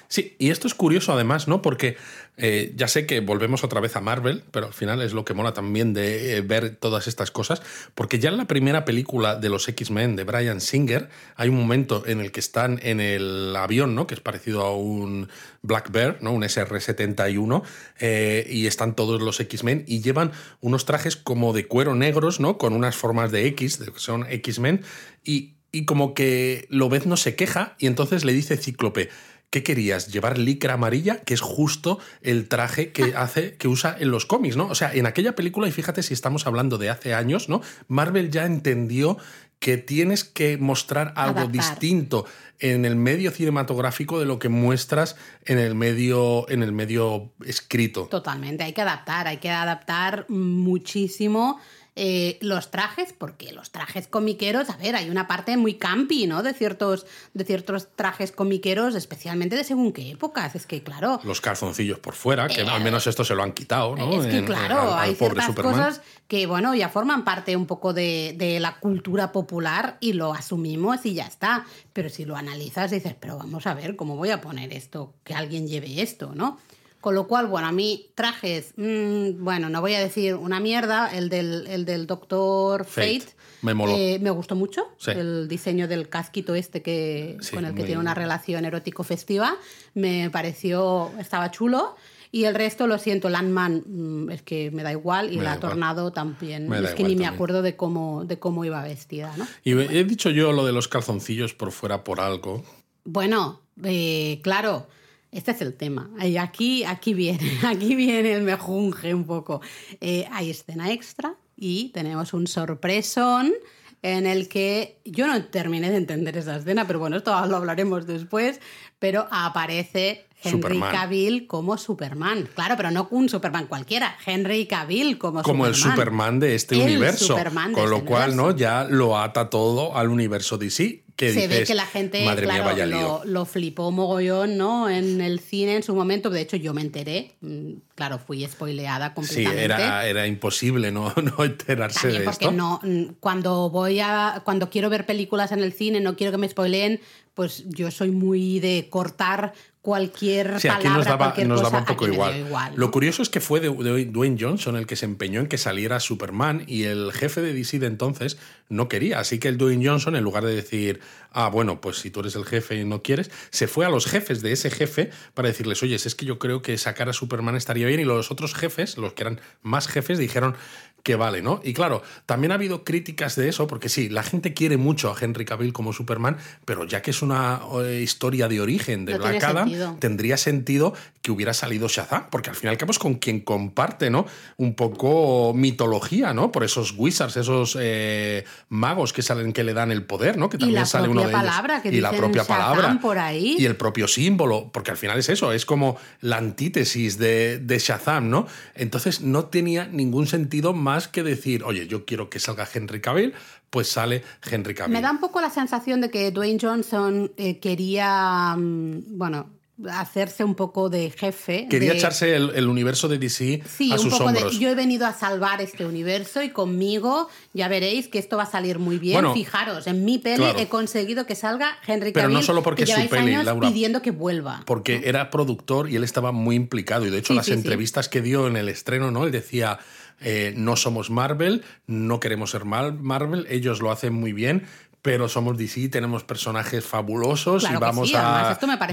Sí, y esto es curioso además, ¿no? Porque eh, ya sé que volvemos otra vez a Marvel, pero al final es lo que mola también de eh, ver todas estas cosas, porque ya en la primera película de los X-Men de Brian Singer hay un momento en el que están en el avión, ¿no? Que es parecido a un Black Bear, ¿no? Un SR-71, eh, y están todos los X-Men y llevan unos trajes como de cuero negros, ¿no? Con unas formas de X, que son X-Men, y, y como que Lobez no se queja y entonces le dice Cíclope, ¿Qué querías? ¿Llevar licra amarilla? Que es justo el traje que hace, que usa en los cómics, ¿no? O sea, en aquella película, y fíjate si estamos hablando de hace años, ¿no? Marvel ya entendió que tienes que mostrar algo Adaptar. distinto en el medio cinematográfico de lo que muestras en el medio, en el medio escrito. Totalmente, hay que adaptar, hay que adaptar muchísimo eh, los trajes, porque los trajes comiqueros, a ver, hay una parte muy campi, ¿no? De ciertos, de ciertos trajes comiqueros, especialmente de según qué épocas. Es que, claro, Los calzoncillos por fuera, que al menos esto se lo han quitado, ¿no? Es que En- claro, al- al hay ciertas Superman. cosas que, bueno, ya forman parte un poco de, de la cultura popular y lo asumimos y ya está. Pero si lo analizas, dices, pero vamos a ver, ¿cómo voy a poner esto? Que alguien lleve esto, ¿no? Con lo cual, bueno, a mí trajes, mm, bueno, no voy a decir una mierda, el del, el del Doctor Fate. Fate. Me moló. eh, me gustó mucho Sí. el diseño del casquito este que, Sí, con el que tiene una relación erótico festiva. Me pareció, estaba chulo. Y el resto, lo siento, Landman mm, es que me da igual y Me la igual. Tornado también. Me es que ni me también. acuerdo de cómo, de cómo iba vestida, ¿no? Y he dicho yo lo de los calzoncillos por fuera por algo. Bueno, eh, claro, este es el tema. Y aquí, aquí viene, *laughs* aquí viene el mejunje un poco. Eh, hay escena extra y tenemos un sorpresón en el que yo no terminé de entender esa escena, pero bueno, esto lo hablaremos después, pero aparece Henry Superman. Cavill como Superman. Claro, pero no un Superman cualquiera, Henry Cavill como, como el Superman. Superman de este El universo. Superman de con lo este cual, universo. ¿no? Ya lo ata todo al universo DC. Que se ve que la gente, Madre claro, mía, vaya lío. lo, lo flipó mogollón, ¿no? En el cine en su momento. De hecho, yo me enteré. Mm, Claro, fui spoileada Sí, completamente. era, era imposible no, *laughs* no enterarse También de porque esto. no, mm, cuando voy a, cuando quiero ver películas en el cine, no quiero que me spoileen pues yo soy muy de cortar cualquier Sí, aquí palabra, nos daba, cualquier nos cosa, daba un poco igual. Lo curioso es que fue Dwayne Johnson el que se empeñó en que saliera Superman y el jefe de DC de entonces no quería. Así que el Dwayne Johnson, en lugar de decir, ah, bueno, pues si tú eres el jefe y no quieres, se fue a los jefes de ese jefe para decirles, oye, es que yo creo que sacar a Superman estaría bien. Y los otros jefes, los que eran más jefes, dijeron que vale, ¿no? Y claro, también ha habido críticas de eso, porque sí, la gente quiere mucho a Henry Cavill como Superman, pero ya que es una eh, historia de origen de No Black tiene Adam, sentido. tendría sentido que hubiera salido Shazam, porque al fin y al cabo es con quien comparte, ¿no? Un poco mitología, ¿no? Por esos wizards, esos eh, magos que salen, que le dan el poder, ¿no? Que también sale uno de ellos. palabra, que y la propia Shazam palabra. por ahí. Y el propio símbolo, porque al final es eso, es como la antítesis de, de Shazam, ¿no? Entonces no tenía ningún sentido más que decir, oye, yo quiero que salga Henry Cavill, pues sale Henry Cavill. Me da un poco la sensación de que Dwayne Johnson eh, quería, mm, bueno, hacerse un poco de jefe. Quería de- echarse el, el universo de DC Sí, a un sus poco hombros. de yo he venido a salvar este universo y conmigo ya veréis que esto va a salir muy bien. Bueno, Fijaros, en mi peli claro. he conseguido que salga Henry Pero Cavill. no solo porque que es su peli, Laura. pidiendo que vuelva. porque era productor y él estaba muy implicado. Y de hecho, Sí, las sí. entrevistas que dio en el estreno, ¿no? Él decía. Eh, no somos Marvel, no queremos ser Mar- Marvel, ellos lo hacen muy bien, pero somos DC, tenemos personajes fabulosos Claro y vamos, sí, a,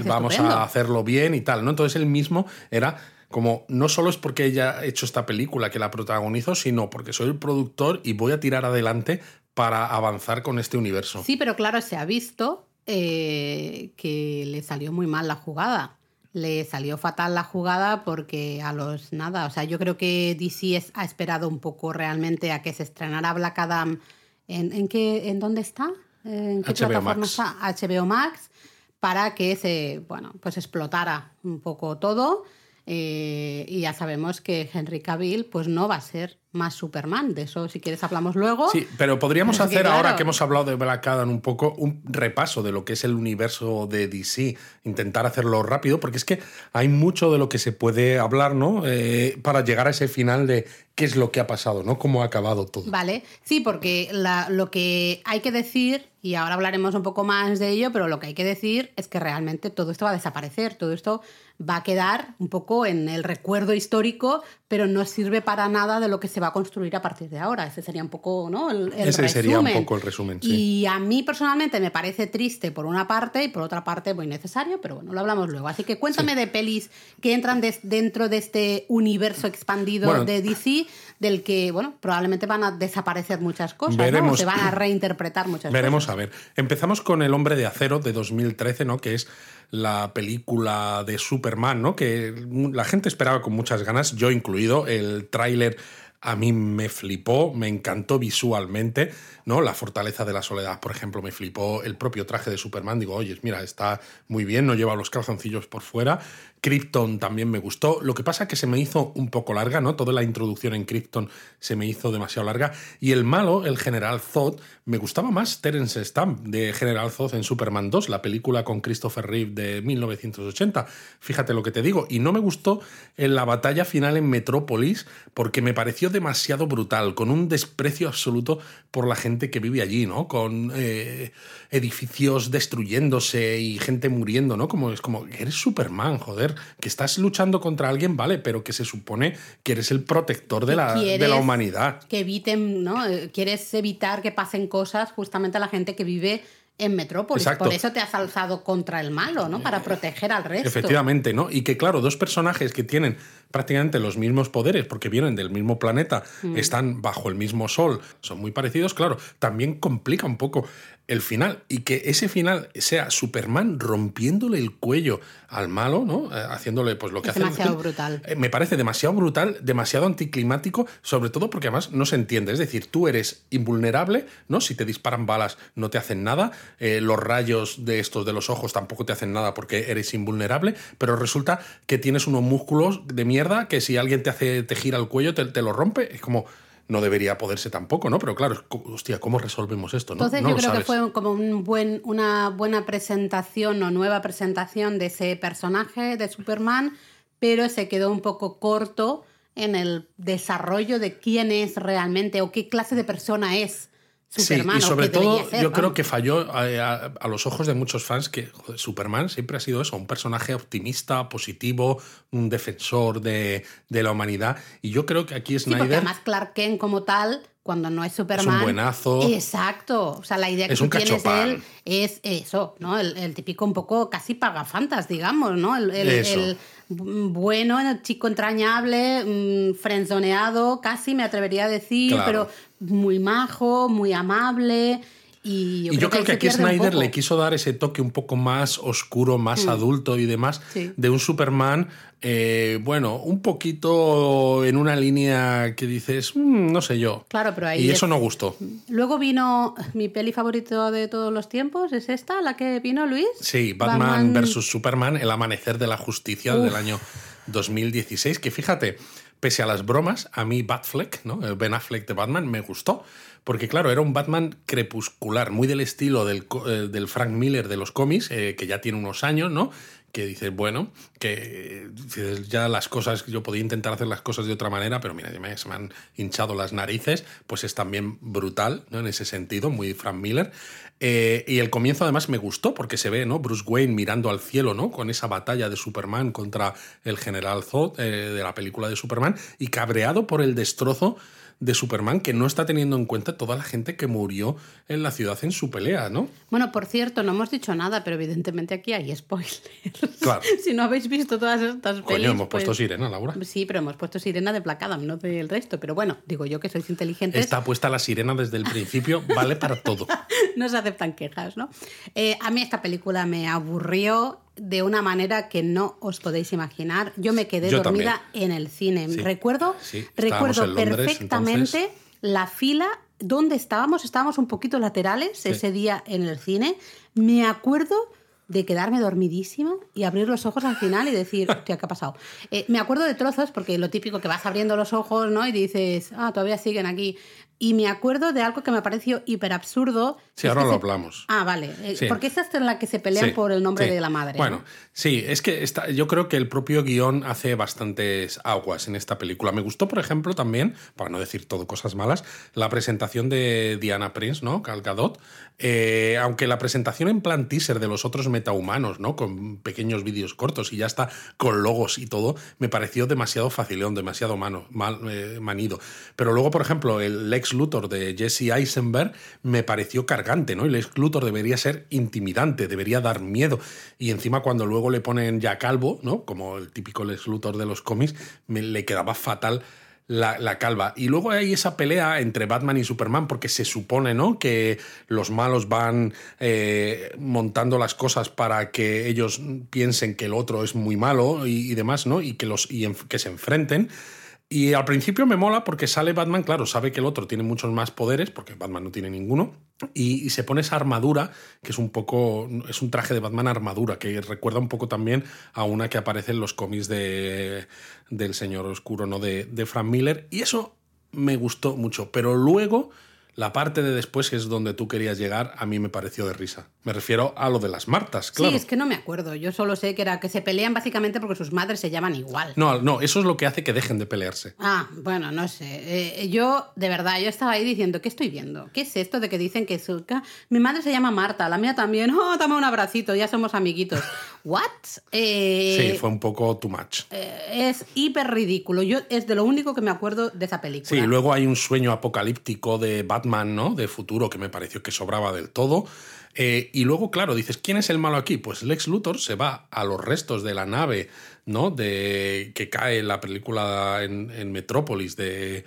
vamos estupendo. a hacerlo bien y tal, ¿no? Entonces él mismo era como, no solo es porque ella ha hecho esta película que la protagonizo, sino porque soy el productor y voy a tirar adelante para avanzar con este universo. Sí, pero claro, se ha visto eh, que le salió muy mal la jugada. Le salió fatal la jugada porque a los nada, o sea, yo creo que DC es- ha esperado un poco realmente a que se estrenara Black Adam. ¿En, en qué, en dónde está? ¿En qué HBO plataforma Max. está? HBO Max para que se, bueno, pues explotara un poco todo. eh, y ya sabemos que Henry Cavill pues no va a ser más Superman. De eso, si quieres, hablamos luego. Sí, pero podríamos Porque, hacer ahora que hemos hablado de Black Adam un poco un repaso de lo que es el universo de DC, intentar hacerlo rápido, porque es que hay mucho de lo que se puede hablar, ¿no? Eh, para llegar a ese final de qué es lo que ha pasado, ¿no? Cómo ha acabado todo. Vale, sí, porque la- lo que hay que decir, y ahora hablaremos un poco más de ello, pero lo que hay que decir es que realmente todo esto va a desaparecer, todo esto va a quedar un poco en el recuerdo histórico, pero no sirve para nada de lo que se va a construir a partir de ahora. Ese sería un poco, ¿no? El, el Ese sería un resumen. poco el resumen, sí. Y a mí personalmente me parece triste por una parte y por otra parte muy necesario, pero bueno, lo hablamos luego. Así que cuéntame de pelis que entran dentro de este universo expandido Bueno, de DC, del que, bueno, probablemente van a desaparecer muchas cosas, ¿no? O Veremos. se van a reinterpretar muchas Veremos cosas. a ver. Empezamos con El Hombre de Acero de 2013, ¿no? Que es la película de Superman, ¿no? Que la gente esperaba con muchas ganas, yo incluido. El tráiler a mí me flipó, me encantó visualmente, ¿no? La fortaleza de la soledad, por ejemplo, me flipó. El propio traje de Superman, digo, oye, mira, está muy bien, no lleva los calzoncillos por fuera. Krypton también me gustó. Lo que pasa es que se me hizo un poco larga, ¿no? Toda la introducción en Krypton se me hizo demasiado larga. Y el malo, el General Zod, me gustaba más Terence Stamp de General Zod en Superman 2, la película con Christopher Reeve de 1980. Fíjate lo que te digo. Y no me gustó en la batalla final en Metrópolis porque me pareció demasiado brutal, con un desprecio absoluto por la gente que vive allí, ¿no? Con eh, edificios destruyéndose y gente muriendo, ¿no? Como es como, eres Superman, joder, que estás luchando contra alguien, vale, pero que se supone que eres el protector de la, de la humanidad. Que eviten, ¿no? Eh, Quieres evitar que pasen cosas justamente a la gente que vive en Metrópolis. Exacto. Por eso te has alzado contra el malo, ¿no? Para proteger al resto. Efectivamente, ¿no? Y que claro, dos personajes que tienen prácticamente los mismos poderes porque vienen del mismo planeta, Mm. están bajo el mismo sol, son muy parecidos, claro, también complica un poco el final y que ese final sea Superman rompiéndole el cuello al malo, ¿no? Eh, haciéndole pues lo que hace demasiado brutal. Eh, Me parece demasiado brutal, demasiado anticlimático, sobre todo porque además no se entiende. Es decir, tú eres invulnerable, ¿no? Si te disparan balas no te hacen nada, eh, los rayos de estos de los ojos tampoco te hacen nada porque eres invulnerable, pero resulta que tienes unos músculos de mierda que si alguien te hace te gira el cuello te, te lo rompe. Es como no debería poderse tampoco, ¿no? Pero claro, hostia, ¿cómo resolvemos esto? No, Entonces No yo lo creo que fue como un buen, una buena presentación o nueva presentación de ese personaje de Superman, pero se quedó un poco corto en el desarrollo de quién es realmente o qué clase de persona es Superman. sí, y sobre todo yo creo que falló a, a- a los ojos de muchos fans que joder, Superman siempre ha sido eso, un personaje optimista, positivo, un defensor de, de la humanidad. Y yo creo que aquí Sí, porque Snyder además Clark Kent como tal, cuando no es Superman... buenazo. Exacto. O sea, la idea que Es tú un tienes de él es eso, ¿no? El, el típico un poco casi pagafantas, digamos, ¿no? El, el- Eso. el bueno, el chico entrañable, mm, frenzoneado, casi me atrevería a decir, Claro. pero muy majo, muy amable. Y yo y yo creo que se aquí Snyder le quiso dar ese toque un poco más oscuro, más adulto y demás, Sí. de un Superman, eh, bueno, un poquito en una línea que dices, "Mm, no sé yo. Claro, pero ahí Y es- eso no gustó. Luego vino mi peli favorito de todos los tiempos, ¿es esta la que vino Luis? Sí, Batman, vs. Superman, El Amanecer de la Justicia del año 2016, que fíjate, pese a las bromas, a mí Batfleck, ¿no? el Ben Affleck de Batman, me gustó. Porque claro, era un Batman crepuscular, muy del estilo del, eh, del Frank Miller de los cómics, eh, que ya tiene unos años, ¿no? Que dices, bueno, que eh, ya las cosas, yo podía intentar hacer las cosas de otra manera, pero mira, se me han hinchado las narices, pues es también brutal, ¿no? En ese sentido, muy Frank Miller. Eh, y el comienzo además me gustó porque se ve, ¿no? Bruce Wayne mirando al cielo, ¿no? Con esa batalla de Superman contra el general Zod eh, de la película de Superman y cabreado por el destrozo de Superman que no está teniendo en cuenta toda la gente que murió en la ciudad en su pelea, ¿no? Bueno, por cierto, no hemos dicho nada, pero evidentemente aquí hay spoilers. Claro. *laughs* si no habéis visto todas estas pelis... Coño, hemos pues- puesto sirena, Laura. Sí, pero hemos puesto sirena de placada, no del resto. Pero bueno, digo yo que sois inteligentes, Está puesta la sirena desde el principio, vale para todo. *laughs* no se aceptan quejas, ¿no? Eh, a mí esta película me aburrió de una manera que no os podéis imaginar. Yo me quedé Yo dormida en el cine. Sí. Recuerdo, Sí, recuerdo Londres, perfectamente entonces. la fila donde estábamos. Estábamos un poquito laterales ese día en el cine. Me acuerdo de quedarme dormidísima y abrir los ojos al final y decir, *laughs* hostia, ¿qué ha pasado? Eh, me acuerdo de trozos, porque lo típico que vas abriendo los ojos, ¿no? Y dices, ah, todavía siguen aquí. Y me acuerdo de algo que me pareció hiper absurdo. Sí, ahora lo hablamos. Ah, vale. Eh, Sí. Porque esta es en la que se pelean Sí, por el nombre sí. de la madre. Bueno, ¿no? sí, es que está, yo creo que el propio guion hace bastantes aguas en esta película. Me gustó, por ejemplo, también, para no decir todo cosas malas, la presentación de Diana Prince, ¿no? Gal Gadot. Eh, aunque la presentación en plan teaser de los otros metahumanos, ¿no? Con pequeños vídeos cortos y ya está con logos y todo, me pareció demasiado facilón, demasiado eh, manido. Pero luego, por ejemplo, el Lex Luthor de Jesse Eisenberg me pareció cargante, ¿no? Y Lex Luthor debería ser intimidante, debería dar miedo. Y encima cuando luego le ponen ya calvo, ¿no? Como el típico Lex Luthor de los cómics, me le quedaba fatal la, calva. Y luego hay esa pelea entre Batman y Superman, porque se supone, ¿no? Que los malos van eh, montando las cosas para que ellos piensen que el otro es muy malo y, demás, ¿no? Y que, los, y que se enfrenten. Y al principio me mola porque sale Batman, claro, sabe que el otro tiene muchos más poderes, porque Batman no tiene ninguno, y, se pone esa armadura, que es un poco, es un traje de Batman armadura, que recuerda un poco también a una que aparece en los cómics de, del Señor Oscuro, ¿no? De, de Frank Miller, y eso me gustó mucho, pero luego... La parte de después, que es donde tú querías llegar, a mí me pareció de risa. Me refiero a lo de las Martas, claro. Sí, es que no me acuerdo. Yo solo sé que era que se pelean básicamente porque sus madres se llaman igual. No, no, eso es lo que hace que dejen de pelearse. Ah, bueno, no sé. Eh, yo, de verdad, yo estaba ahí diciendo, ¿qué estoy viendo? ¿Qué es esto de que dicen que su... Mi madre se llama Marta, la mía también. *laughs* Oh, dame un abracito, ya somos amiguitos. ¿What? Eh, Sí, fue un poco too much. eh, es hiper ridículo. Yo es de lo único que me acuerdo de esa película. Sí, luego hay un sueño apocalíptico de Batman, ¿no? De futuro que me pareció que sobraba del todo. Eh, y luego, claro, dices, ¿quién es el malo aquí? Pues Lex Luthor se va a los restos de la nave, ¿no? De que cae en la película en, en Metrópolis de,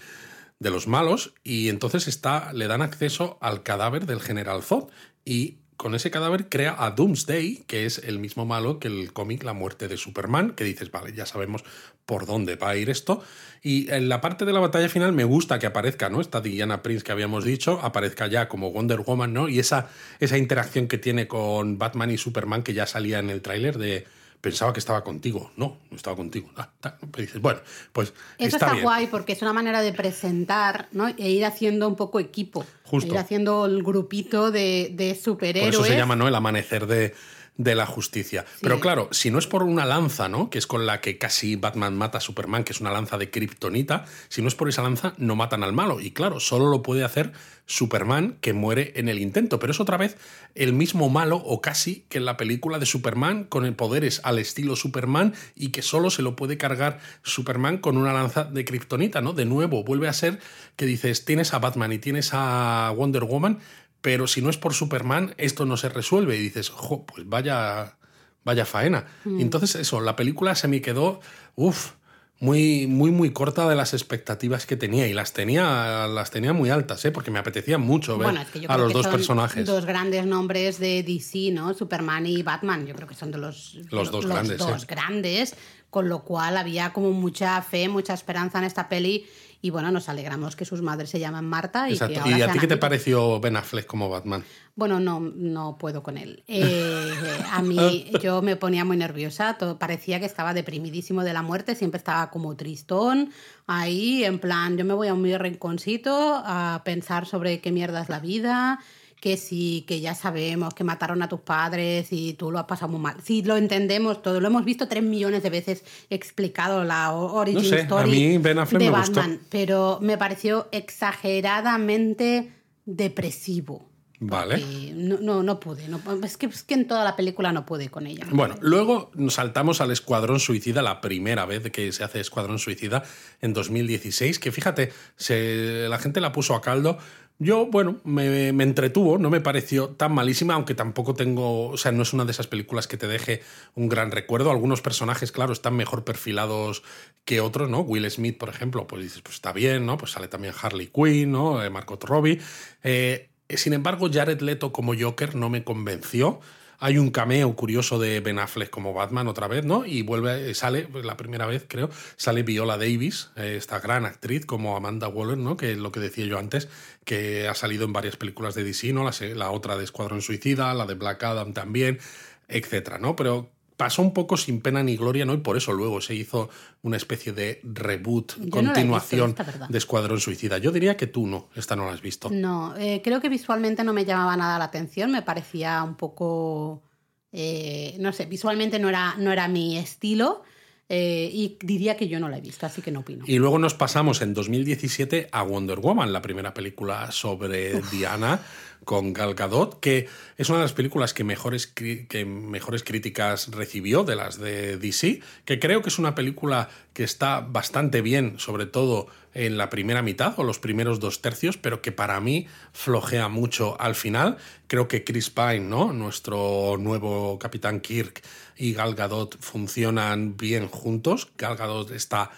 de los malos y entonces está, le dan acceso al cadáver del general Zod y con ese cadáver crea a Doomsday, que es el mismo malo que el cómic La muerte de Superman, que dices, vale, ya sabemos por dónde va a ir esto. Y en la parte de la batalla final me gusta que aparezca, ¿no? Esta Diana Prince que habíamos dicho, aparezca ya como Wonder Woman, ¿no? Y esa, esa interacción que tiene con Batman y Superman que ya salía en el tráiler de pensaba que estaba contigo. No, no estaba contigo. Ah. Pero dices, bueno, pues Eso está, está, bien. guay porque es una manera de presentar ¿no? e ir haciendo un poco equipo. Justo. Ir haciendo el grupito de, de Por superhéroes. eso se llama, ¿no? El amanecer de, de la justicia. Pero claro, si no es por una lanza, ¿no? Que es con la que casi Batman mata a Superman, que es una lanza de kriptonita, si no es por esa lanza, no matan al malo. Y claro, solo lo puede hacer Superman, que muere en el intento. Pero es otra vez el mismo malo, o casi, que en la película de Superman, con el poderes al estilo Superman, y que solo se lo puede cargar Superman con una lanza de kriptonita, ¿no? De nuevo, vuelve a ser que dices, tienes a Batman y tienes a Wonder Woman, pero si no es por Superman, esto no se resuelve. Y dices, ojo, pues vaya, vaya faena. Mm. entonces, eso, la película se me quedó, uff, muy, muy, muy corta de las expectativas que tenía. Y las tenía, las tenía muy altas, ¿eh? porque me apetecía mucho ver Bueno, es que yo a creo los que dos son personajes. Dos grandes nombres de DC, ¿no? Superman y Batman. Yo creo que son de los, Los dos grandes, dos grandes, con lo cual había como mucha fe, mucha esperanza en esta peli. Y bueno, nos alegramos que sus madres se llaman Marta y Exacto. que ahora ¿Y a ti qué te pareció Ben Affleck como Batman? Bueno, no, no puedo con él. Eh, a mí *laughs* yo me ponía muy nerviosa, todo, parecía que estaba deprimidísimo de la muerte, siempre estaba como tristón, ahí en plan, yo me voy a un rinconcito a pensar sobre qué mierda es la vida, que sí, que ya sabemos que mataron a tus padres y tú lo has pasado muy mal. Sí, lo entendemos todo, lo hemos visto tres millones de veces explicado la origin No sé, a story mí Ben Affleck de me gustó. Batman, pero me pareció exageradamente depresivo. Vale. No, no, no pude. No, es, que, es que en toda la película no pude con ella. Bueno, luego nos saltamos al Escuadrón Suicida, la primera vez que se hace Escuadrón Suicida en 2016, que fíjate, se, la gente la puso a caldo. Yo, bueno, me, me entretuvo, no me pareció tan malísima, aunque tampoco tengo, o sea, no es una de esas películas que te deje un gran recuerdo. Algunos personajes, claro, están mejor perfilados que otros, ¿no? Will Smith, por ejemplo, pues dices, pues está bien, ¿no? Pues sale también Harley Quinn, ¿no? Eh, Margot Robbie. Eh, sin embargo, Jared Leto como Joker no me convenció. Hay un cameo curioso de Ben Affleck como Batman otra vez, ¿no? Y vuelve, sale, pues, la primera vez creo, sale Viola Davis, eh, esta gran actriz como Amanda Waller, ¿no? Que es lo que decía yo antes, que ha salido en varias películas de DC, ¿no? La, la otra de Escuadrón Suicida, la de Black Adam también, etcétera, ¿no? Pero pasó un poco sin pena ni gloria, ¿no? Y por eso luego se hizo una especie de reboot, Yo no la he visto, continuación de Escuadrón Suicida. Yo diría que tú no, esta no la has visto. No, eh, creo que visualmente no me llamaba nada la atención. Me parecía un poco. eh, no sé, visualmente no era, no era mi estilo. eh, y diría que yo no la he visto, así que no opino. Y luego nos pasamos en 2017 a Wonder Woman, la primera película sobre Diana con Gal Gadot, que es una de las películas que mejores, que mejores críticas recibió de las de DC, que creo que es una película que está bastante bien, sobre todo en la primera mitad o los primeros dos tercios, pero que para mí flojea mucho al final. Creo que Chris Pine, ¿no? nuestro nuevo Capitán Kirk, y Gal Gadot funcionan bien juntos. Gal Gadot está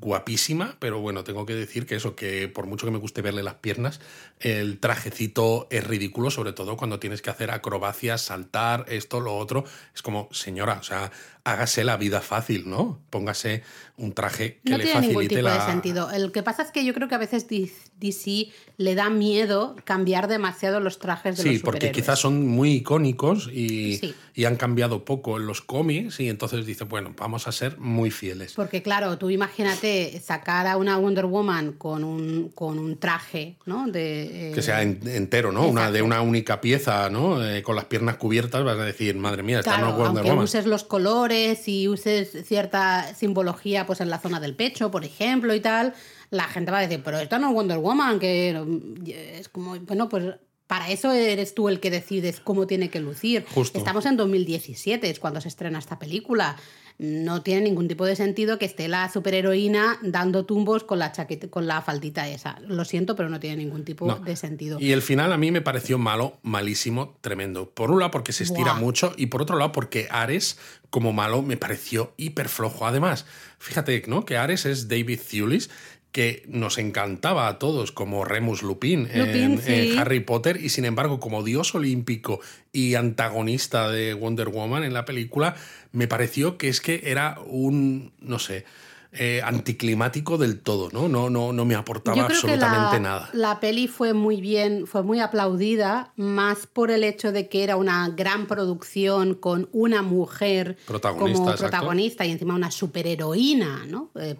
guapísima, pero bueno, tengo que decir que eso, que por mucho que me guste verle las piernas, el trajecito es ridículo, sobre todo cuando tienes que hacer acrobacias, saltar, esto, lo otro. Es como, señora, o sea, hágase la vida fácil, ¿no? Póngase un traje que no le tiene ningún facilite tipo la... de sentido. El que pasa es que yo creo que a veces DC le da miedo cambiar demasiado los trajes de Sí, los porque superhéroes. quizás son muy icónicos y, Sí. y han cambiado poco en los cómics y entonces dice, bueno, vamos a ser muy fieles. Porque claro, tú imagínate sacar a una Wonder Woman con un, con un traje, ¿no? De, eh, Que sea en- entero, ¿no? Una, de una única pieza, ¿no? Eh, con las piernas cubiertas, vas a decir, madre mía, esta Claro, no Wonder aunque Woman. uses los colores y uses cierta simbología pues en la zona del pecho, por ejemplo, y tal, la gente va a decir, pero esta no es Wonder Woman, que mm, es como, bueno, pues para eso eres tú el que decides cómo tiene que lucir. Justo. Estamos en 2017, es cuando se estrena esta película. No tiene ningún tipo de sentido que esté la superheroína dando tumbos con la chaqueta, con la faldita esa. Lo siento, pero no tiene ningún tipo No. de sentido. Y el final a mí me pareció malo, malísimo, tremendo. Por un lado porque se estira Buah. mucho y por otro lado porque Ares como malo me pareció hiper flojo. Además, fíjate ¿no? que Ares es David Thewlis que nos encantaba a todos como Remus Lupin, en, Lupin, sí. en Harry Potter y sin embargo como dios olímpico y antagonista de Wonder Woman en la película me pareció que es que era un no sé eh, anticlimático del todo, ¿no? No, no, no me aportaba Yo creo absolutamente que la, nada. la peli fue muy bien, fue muy aplaudida, más por el hecho de que era una gran producción con una mujer Protagonista, como exacto. protagonista y encima una superheroína, ¿no? Eh,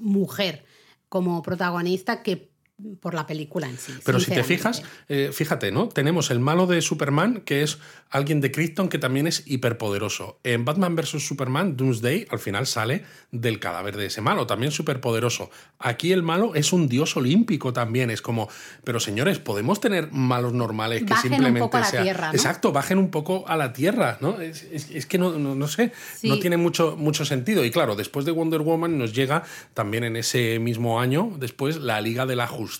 mujer como protagonista que por la película en sí. Pero si te fijas, eh, fíjate, ¿no? Tenemos el malo de Superman, que es alguien de Krypton que también es hiperpoderoso. En Batman vs. Superman, Doomsday, al final sale del cadáver de ese malo, también superpoderoso. Aquí el malo es un dios olímpico también. Es como, pero señores, podemos tener malos normales que bajen simplemente un poco a la tierra, ¿no? Exacto, bajen un poco a la tierra, ¿no? Es, es- es que no, no, no sé, no tiene mucho, mucho sentido. Y claro, después de Wonder Woman nos llega también en ese mismo año, después, la Liga de la Justicia,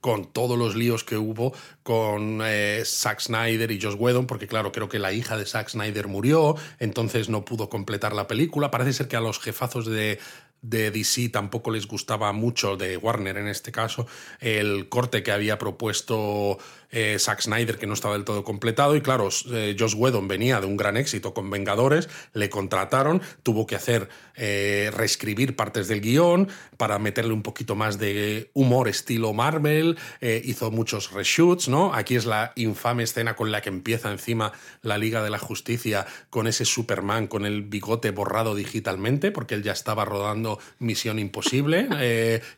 con todos los líos que hubo con eh, Zack Snyder y Joss Whedon, porque claro, creo que la hija de Zack Snyder murió, entonces no pudo completar la película. Parece ser que a los jefazos de de DC tampoco les gustaba mucho, de Warner en este caso, el corte que había propuesto eh, Zack Snyder, que no estaba del todo completado. Y claro, eh, Joss Whedon venía de un gran éxito con Vengadores, le contrataron, tuvo que hacer eh, reescribir partes del guion para meterle un poquito más de humor estilo Marvel, eh, hizo muchos reshoots, ¿no? Aquí es la infame escena con la que empieza encima la Liga de la Justicia con ese Superman con el bigote borrado digitalmente, porque él ya estaba rodando Misión Imposible,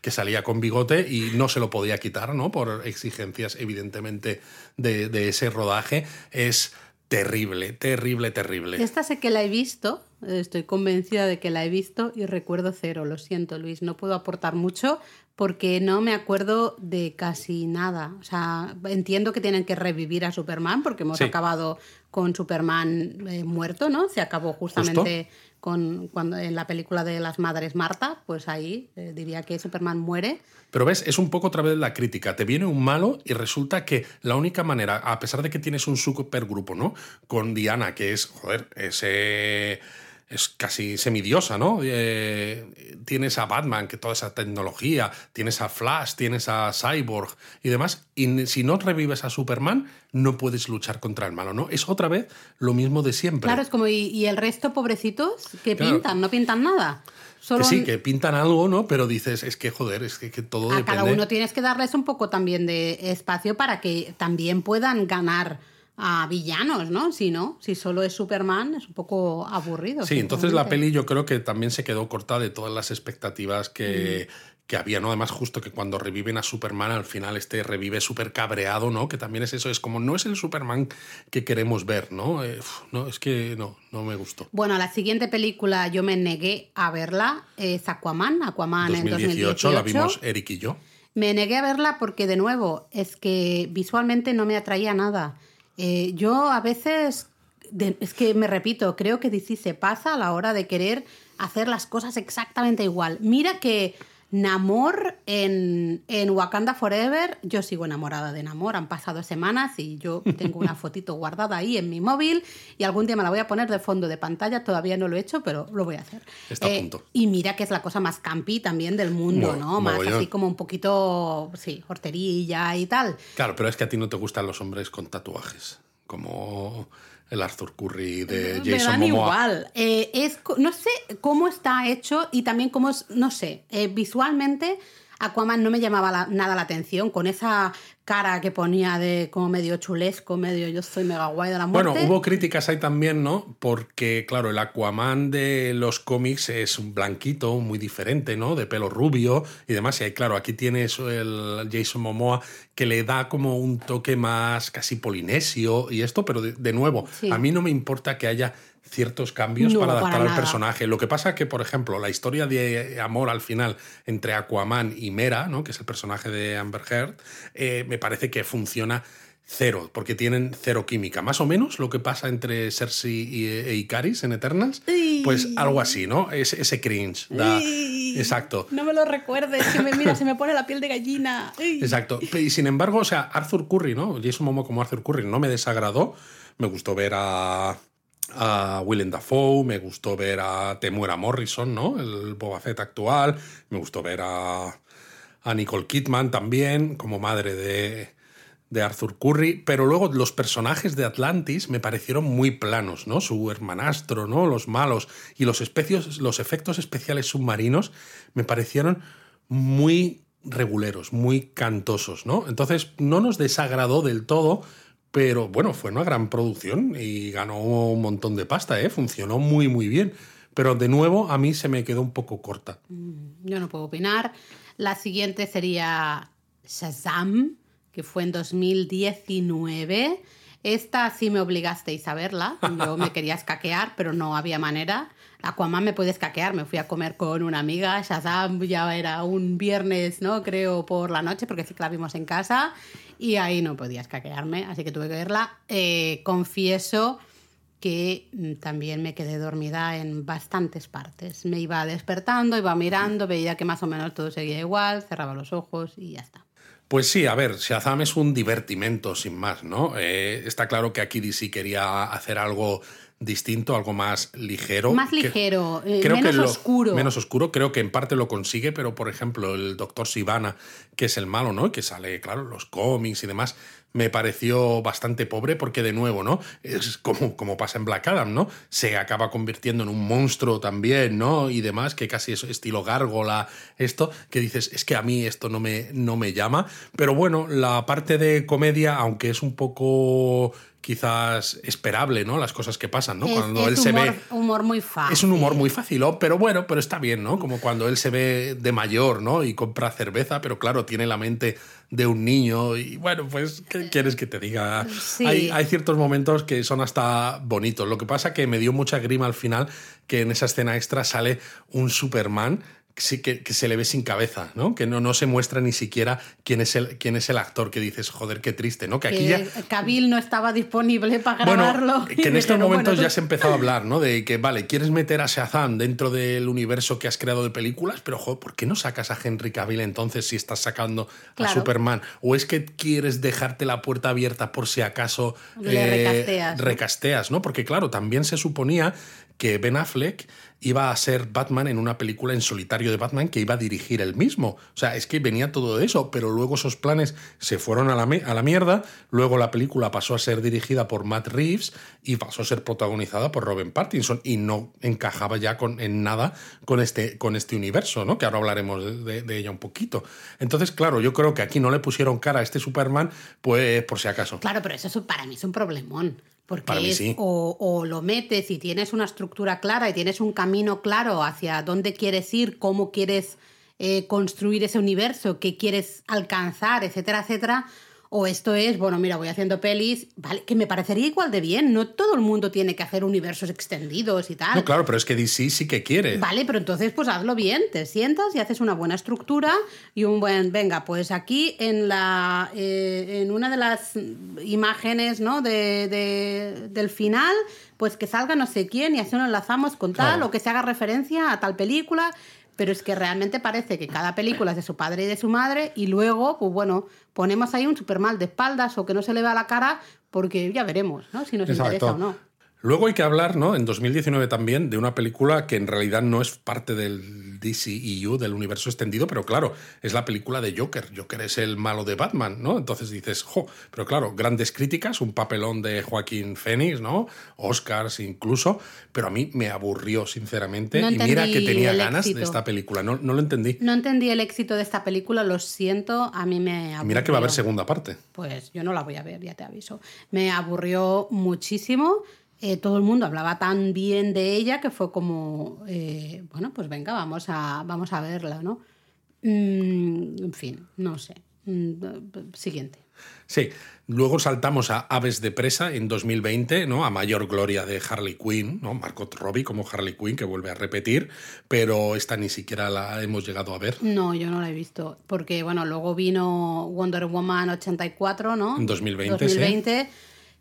que salía con bigote y no se lo podía quitar, ¿no? Por exigencias, evidentemente, de, de ese rodaje. Es terrible, terrible, terrible. Esta sé que la he visto, estoy convencida de que la he visto y recuerdo cero. Lo siento, Luis, no puedo aportar mucho porque no me acuerdo de casi nada. O sea, entiendo que tienen que revivir a Superman porque hemos Sí. acabado con Superman eh, muerto, ¿no? Se acabó justamente en la película de las madres Marta, pues ahí eh, diría que Superman muere. Pero ves, es un poco otra vez la crítica. Te viene un malo y resulta que la única manera, a pesar de que tienes un supergrupo, ¿no? Con Diana, que es, joder, ese es casi semidiosa, ¿no? Eh, tienes a Batman, que toda esa tecnología, tienes a Flash, tienes a Cyborg y demás, y si no revives a Superman, no puedes luchar contra el malo, ¿no? Es otra vez lo mismo de siempre. Claro, es como, ¿y, y el resto, pobrecitos, que Claro. pintan? ¿No pintan nada? Solo que sí, que pintan algo, ¿no? Pero dices, es que joder, es que, que todo a depende. cada uno tienes que darles un poco también de espacio para que también puedan ganar a villanos, ¿no? Si no, si solo es Superman, es un poco aburrido. Sí, entonces la peli yo creo que también se quedó corta de todas las expectativas que, que había, ¿no? Además, justo que cuando reviven a Superman, al final este revive súper cabreado, ¿no? Que también es eso, es como, no es el Superman que queremos ver, ¿no? Eh, no, es que no, no me gustó. Bueno, la siguiente película yo me negué a verla, es Aquaman, Aquaman en 2018 2018. la vimos Eric y yo. Me negué a verla porque, de nuevo, es que visualmente no me atraía nada. Eh, yo a veces, es que me repito, creo que DC se pasa a la hora de querer hacer las cosas exactamente igual. Mira que Namor en, en Wakanda Forever, yo sigo enamorada de Namor, han pasado semanas y yo tengo una *laughs* fotito guardada ahí en mi móvil y algún día me la voy a poner de fondo de pantalla, todavía no lo he hecho, pero lo voy a hacer. Eh, Está a punto. Y mira que es la cosa más campi también del mundo, Mo- ¿no? Más así como un poquito, sí, horterilla y tal. Claro, pero es que a ti no te gustan los hombres con tatuajes, como el Arthur Curry de Me Jason dan Momoa. igual. Eh, es, no sé cómo está hecho y también cómo es, no sé, eh, visualmente Aquaman no me llamaba la- nada la atención con esa cara que ponía de como medio chulesco, medio yo soy mega guay de la muerte. Bueno, hubo críticas ahí también, ¿no? Porque, claro, el Aquaman de los cómics es un blanquito, muy diferente, ¿no? De pelo rubio y demás. Y ahí, claro, aquí tienes el Jason Momoa que le da como un toque más casi polinesio y esto, pero de, de nuevo, Sí. a mí no me importa que haya ciertos cambios No, para para adaptar al nada. personaje. Lo que pasa que, por ejemplo, la historia de amor al final entre Aquaman y Mera, ¿no? que es el personaje de Amber Heard, eh, me parece que funciona cero, porque tienen cero química. Más o menos lo que pasa entre Cersei y, e Icaris en Eternals, pues algo así, ¿no? Ese, ese cringe. da- exacto. No me lo recuerdes, que me, mira, se me pone la piel de gallina. Exacto. Y sin embargo, o sea, Arthur Curry, ¿no? Jason Momoa como Arthur Curry no me desagradó. Me gustó ver a, a Willem Dafoe, me gustó ver a Temuera Morrison, ¿no? El Boba Fett actual. Me gustó ver a, a Nicole Kidman también, como madre de, de Arthur Curry. Pero luego los personajes de Atlantis me parecieron muy planos, ¿no? Su hermanastro, ¿no? Los malos y los, especios, los efectos especiales submarinos me parecieron muy reguleros, muy cantosos, ¿no? Entonces no nos desagradó del todo, pero bueno, fue una gran producción y ganó un montón de pasta, ¿eh? Funcionó muy, muy bien. Pero de nuevo a mí se me quedó un poco corta. Yo no puedo opinar. La siguiente sería Shazam, que fue en 2019. Esta sí me obligasteis a verla. Yo me quería escaquear, pero no había manera. Aquaman me puede escaquear. Me fui a comer con una amiga. Shazam ya era un viernes, ¿no? Creo por la noche, porque sí que la vimos en casa. Y ahí no podía escaquearme, así que tuve que verla. Eh, confieso que mm, también me quedé dormida en bastantes partes. Me iba despertando, iba mirando, veía que más o menos todo seguía igual, cerraba los ojos y ya está. Pues sí, a ver, Shazam es un divertimento sin más, ¿no? Eh, está claro que aquí DC quería hacer algo distinto, algo más ligero. Más ligero, eh, menos oscuro. Menos oscuro, creo que en parte lo consigue, pero por ejemplo el Doctor Sivana, que es el malo, ¿no? Que sale, claro, los cómics y demás, me pareció bastante pobre porque de nuevo, ¿no? Es como, como pasa en Black Adam, ¿no? Se acaba convirtiendo en un monstruo también, ¿no? Y demás, que casi es estilo gárgola, esto, que dices, es que a mí esto no me, no me llama. Pero bueno, la parte de comedia, aunque es un poco quizás esperable, ¿no? Las cosas que pasan, ¿no? cuando él se ve. humor muy fácil. Es un humor muy fácil, pero bueno, pero está bien, ¿no? Como cuando él se ve de mayor, ¿no? Y compra cerveza, pero claro, tiene la mente de un niño. Y bueno, pues, ¿qué quieres que te diga? Hay, hay, ciertos momentos que son hasta bonitos. Lo que pasa que me dio mucha grima al final que en esa escena extra sale un Superman sí, que, se le ve sin cabeza, ¿no? Que no, no se muestra ni siquiera quién es el, quién es el actor, que dices, joder, qué triste, ¿no? Que aquí ya... Cabil no estaba disponible para grabarlo. Bueno, que en *laughs* estos momentos ya se empezó a hablar, ¿no? De que, vale, quieres meter a Shazam dentro del universo que has creado de películas, pero, joder, ¿por qué no sacas a Henry Cavill entonces si estás sacando a Superman? ¿O es que quieres dejarte la puerta abierta por si acaso Le recasteas, recasteas, ¿no? Porque, claro, también se suponía que Ben Affleck iba a ser Batman en una película en solitario de Batman que iba a dirigir él mismo. O sea, es que venía todo de eso, pero luego esos planes se fueron a la, a la mierda, luego la película pasó a ser dirigida por Matt Reeves y pasó a ser protagonizada por Robin Pattinson y no encajaba ya con, en nada con este, con este universo, ¿no? Que ahora hablaremos de, de ella un poquito. Entonces, claro, yo creo que aquí no le pusieron cara a este Superman, pues por si acaso. Claro, pero eso para mí es un problemón. Porque es, o, lo metes y tienes una estructura clara y tienes un camino claro hacia dónde quieres ir, cómo quieres eh, construir ese universo, qué quieres alcanzar, etcétera, etcétera, o esto es, bueno, mira, voy haciendo pelis, vale, que me parecería igual de bien. No todo el mundo tiene que hacer universos extendidos y tal. No, claro, pero es que DC sí que quiere. Vale, pero entonces pues hazlo bien, te sientas y haces una buena estructura y un buen, venga, pues aquí en la eh, en una de las imágenes, ¿no? De, del final, pues que salga no sé quién y así nos enlazamos con tal o que se haga referencia a tal película pero es que realmente parece que cada película es de su padre y de su madre y luego, pues bueno, ponemos ahí un super mal de espaldas o que no se le vea la cara porque ya veremos, ¿no? Si nos interesa o no. Luego hay que hablar, ¿no? En 2019 también de una película que en realidad no es parte del DCEU, del universo extendido, pero claro, es la película de Joker. Joker es el malo de Batman, ¿no? Entonces dices, jo, pero claro, grandes críticas, un papelón de Joaquín Phoenix, ¿no? Oscars incluso, pero a mí me aburrió, sinceramente. y mira que tenía ganas de esta película, no, no lo entendí. No entendí el éxito de esta película, lo siento, a mí me aburrió. Mira que va a haber segunda parte. Pues yo no la voy a ver, ya te aviso. Me aburrió muchísimo. Eh, todo el mundo hablaba tan bien de ella que fue como, eh, bueno, pues venga, vamos a, vamos a verla, ¿no? Mm, en fin, no sé. Mm, siguiente. Sí, luego saltamos a Aves de Presa en 2020, ¿no? A mayor gloria de Harley Quinn, ¿no? Margot Robbie como Harley Quinn, que vuelve a repetir, pero esta ni siquiera la hemos llegado a ver. No, yo no la he visto, porque, bueno, luego vino Wonder Woman 84, ¿no? En 2020, 2020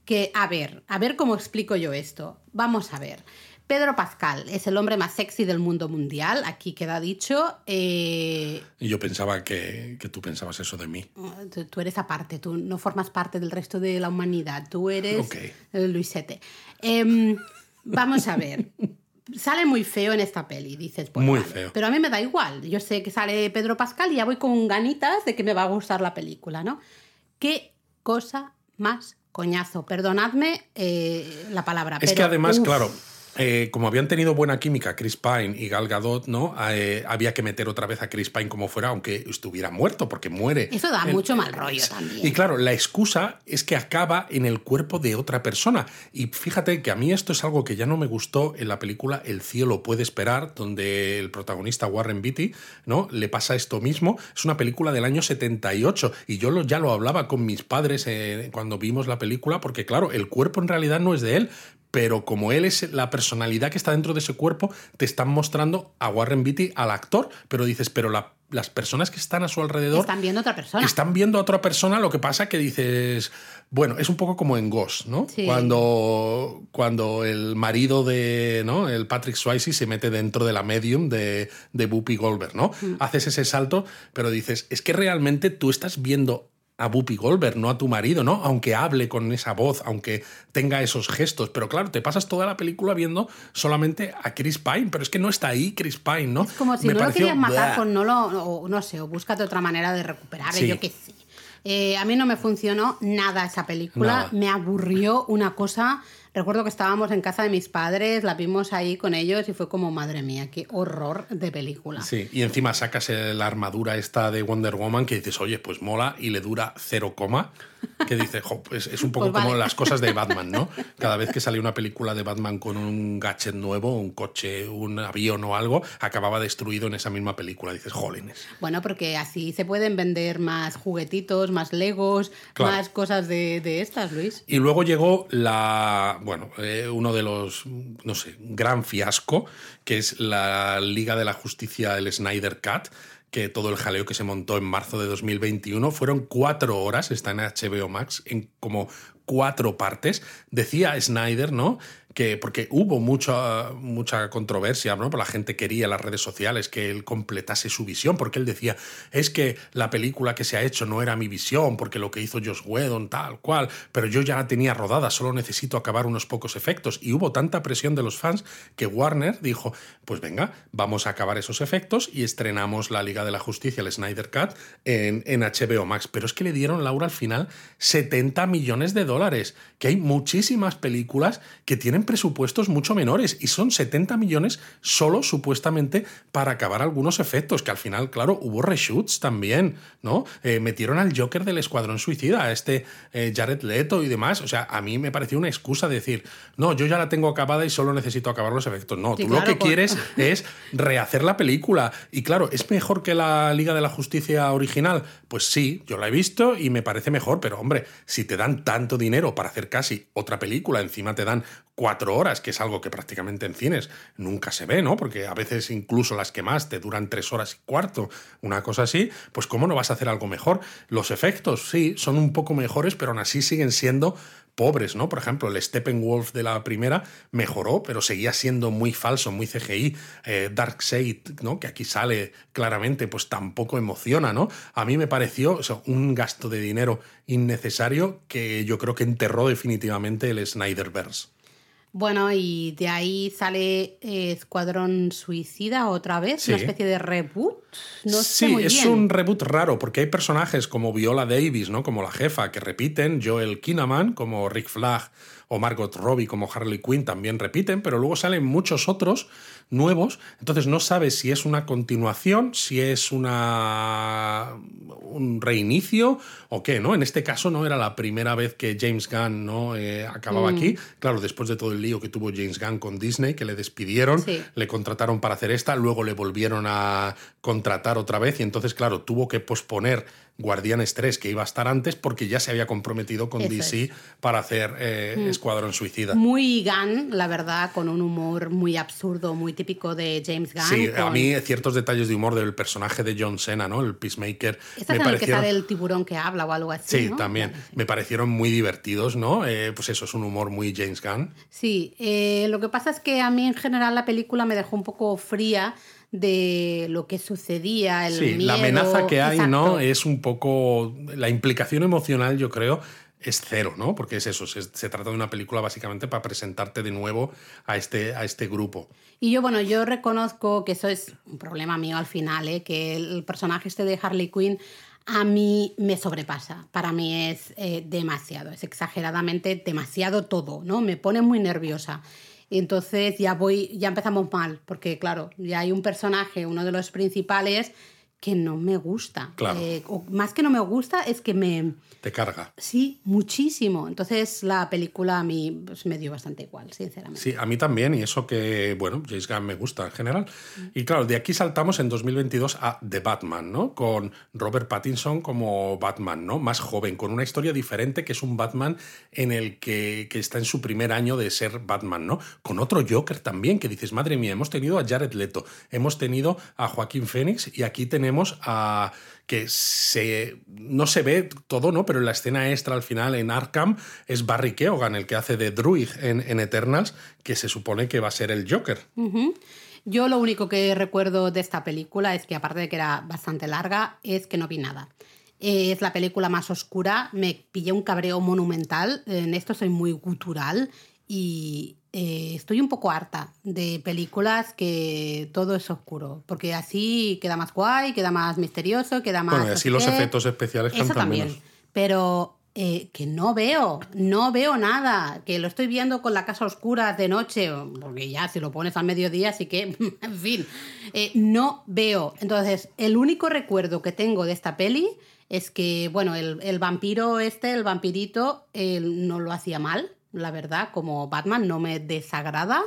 que, a ver, a ver cómo explico yo esto. Vamos a ver. Pedro Pascal es el hombre más sexy del mundo mundial, aquí queda dicho. Eh, y yo pensaba que, tú pensabas eso de mí. Tú, eres aparte, tú no formas parte del resto de la humanidad, tú eres Luisete. Em, vamos a ver. sale muy feo en esta peli, dices. Pues muy feo. Pero a mí me da igual. Yo sé que sale Pedro Pascal y ya voy con ganitas de que me va a gustar la película, ¿no? ¿Qué cosa más coñazo. Perdonadme eh, la palabra. Es que además, claro, eh, como habían tenido buena química Chris Pine y Gal Gadot, ¿no? Eh, había que meter otra vez a Chris Pine como fuera, aunque estuviera muerto, porque muere. Eso da mucho mal rollo también. Y claro, la excusa es que acaba en el cuerpo de otra persona. Y fíjate que a mí esto es algo que ya no me gustó en la película El cielo puede esperar, donde el protagonista Warren Beatty, ¿no? Le pasa esto mismo. Es una película del año 78 y yo lo- ya lo hablaba con mis padres eh, cuando vimos la película, porque claro, el cuerpo en realidad no es de él, pero como él es la personalidad que está dentro de ese cuerpo, te están mostrando a Warren Beatty, al actor, pero dices, pero la- las personas que están a su alrededor Están viendo a otra persona. están viendo a otra persona, lo que pasa que dices, bueno, es un poco como en Ghost, ¿no? Sí. Cuando, cuando el marido de, ¿no? El Patrick Swayze se mete dentro de la medium de, de Whoopi Goldberg, ¿no? Mm. Haces ese salto, pero dices, es que realmente tú estás viendo a Whoopi Goldberg, no a tu marido, ¿no? Aunque hable con esa voz, aunque tenga esos gestos. Pero claro, te pasas toda la película viendo solamente a Chris Pine, pero es que no está ahí Chris Pine, ¿no? Es como si Me no lo querías matar, pues no lo. O, no sé, o búscate otra manera de recuperar, Sí. yo qué sé. Eh, a mí no me funcionó nada esa película. Nada. Me aburrió una cosa. Recuerdo que estábamos en casa de mis padres, la vimos ahí con ellos y fue como, madre mía, qué horror de película. Sí, y encima sacas la armadura esta de Wonder Woman que dices, oye, pues mola y le dura cero coma. Que dices, jo, pues es un poco Pues como vale. las cosas de Batman, ¿no? *laughs* Cada vez que salía una película de Batman con un gadget nuevo, un coche, un avión o algo, acababa destruido en esa misma película. Dices, jolines. Bueno, porque así se pueden vender más juguetitos, más legos, Claro. más cosas de, de estas, Luis. Y luego llegó la, bueno, eh, uno de los, no sé, gran fiasco, que es la Liga de la Justicia, el Snyder Cut, que todo el jaleo que se montó en marzo de 2021 fueron cuatro horas, está en HBO Max, en como cuatro partes. Decía Snyder, ¿no? Que, porque hubo mucha, mucha controversia, ¿no? La gente quería en las redes sociales que él completase su visión, porque él decía, es que la película que se ha hecho no era mi visión, porque lo que hizo Josh Whedon, tal cual, pero yo ya la tenía rodada, solo necesito acabar unos pocos efectos. Y hubo tanta presión de los fans que Warner dijo, pues venga, vamos a acabar esos efectos y estrenamos la Liga de la Justicia, el Snyder Cut, en, en HBO Max. Pero es que le dieron, Laura, al final 70 millones de dólares, que hay muchísimas películas que tienen presupuestos mucho menores y son 70 millones solo supuestamente para acabar algunos efectos, que al final, claro, hubo reshoots también, ¿no? Eh, metieron al Joker del Escuadrón Suicida, a este eh, Jared Leto y demás. O sea, a mí me pareció una excusa decir, no, yo ya la tengo acabada y solo necesito acabar los efectos. No, Sí, tú claro, lo que quieres *laughs* es rehacer la película. Y claro, ¿es mejor que la Liga de la Justicia original? Pues sí, yo la he visto y me parece mejor, pero hombre, si te dan tanto dinero para hacer casi otra película, encima te dan cuatro horas, que es algo que prácticamente en cines nunca se ve, ¿no? Porque a veces incluso las que más te duran tres horas y cuarto, una cosa así, pues ¿cómo no vas a hacer algo mejor? Los efectos, sí, son un poco mejores, pero aún así siguen siendo pobres, ¿no? Por ejemplo, el Steppenwolf de la primera mejoró, pero seguía siendo muy falso, muy CGI. Eh, Darkseid, ¿no? Que aquí sale claramente, pues tampoco emociona, ¿no? A mí me pareció un gasto de dinero innecesario que yo creo que enterró definitivamente el Snyderverse. Bueno, y de ahí sale eh, Escuadrón Suicida otra vez, Sí. una especie de reboot. No sé sí, muy es bien. un reboot raro, porque hay personajes como Viola Davis, ¿no? Como la jefa, que repiten, Joel Kinnaman, como Rick Flag, o Margot Robbie, como Harley Quinn, también repiten, pero luego salen muchos otros nuevos, entonces no sabes si es una continuación, si es una un reinicio o qué, ¿no? En este caso no era la primera vez que James Gunn no Eh, acababa Mm. aquí, claro, después de todo el lío que tuvo James Gunn con Disney, que le despidieron, Sí. le contrataron para hacer esta, luego le volvieron a contratar otra vez y entonces, claro, tuvo que posponer Guardianes 3, que iba a estar antes, porque ya se había comprometido con Eso DC es. Mm. para hacer eh, Escuadrón Suicida. Muy Gunn, la verdad, con un humor muy absurdo, muy típico de James Gunn. Sí, a mí ciertos detalles de humor del personaje de John Cena, ¿no? El Peacemaker. Este me es que sale el tiburón que habla o algo así. Sí, ¿no? también. Vale, sí. Me parecieron muy divertidos, ¿no? Eh, pues eso, es un humor muy James Gunn. Sí, eh, lo que pasa es que a mí en general la película me dejó un poco fría de lo que sucedía, el Sí, la amenaza que hay, ¿no? Es un poco. La implicación emocional, yo creo, es cero, ¿no? Porque es eso, se, se trata de una película básicamente para presentarte de nuevo a este, a este grupo. Y yo, bueno, yo reconozco que eso es un problema mío al final, ¿eh? que el personaje este de Harley Quinn a mí me sobrepasa. Para mí es eh, demasiado, es exageradamente demasiado todo, ¿no? Me pone muy nerviosa. Y entonces ya voy, ya empezamos mal, porque claro, ya hay un personaje, uno de los principales, que no me gusta. Claro. Eh, o más que no me gusta, es que me... Te carga. Sí, muchísimo. Entonces la película a mí pues, me dio bastante igual, sinceramente. Sí, a mí también, y eso que, bueno, James Gunn me gusta en general. Y claro, de aquí saltamos en 2022 a The Batman, ¿no? Con Robert Pattinson como Batman, ¿no? Más joven, con una historia diferente, que es un Batman en el que, que está en su primer año de ser Batman, ¿no? Con otro Joker también, que dices, madre mía, hemos tenido a Jared Leto, hemos tenido a Joaquín Phoenix, y aquí tenemos a que se, no se ve todo, ¿no? Pero en la escena extra al final en Arkham es Barry Keoghan el que hace de Druid en, en Eternals, que se supone que va a ser el Joker. Yo lo único que recuerdo de esta película es que, aparte de que era bastante larga, es que no vi nada. Eh, Es la película más oscura, me pillé un cabreo monumental, en esto soy muy gutural y eh, estoy un poco harta de películas que todo es oscuro, porque así queda más guay, queda más misterioso, queda más... Bueno, y así los efectos especiales Eso cantan también. menos. Pero eh, que no veo, no veo nada, que lo estoy viendo con la casa oscura de noche, porque ya si lo pones al mediodía, así que, *laughs* en fin, eh, no veo. Entonces, el único recuerdo que tengo de esta peli es que, bueno, el, el vampiro este, el vampirito, él no lo hacía mal, la verdad, como Batman, no me desagrada.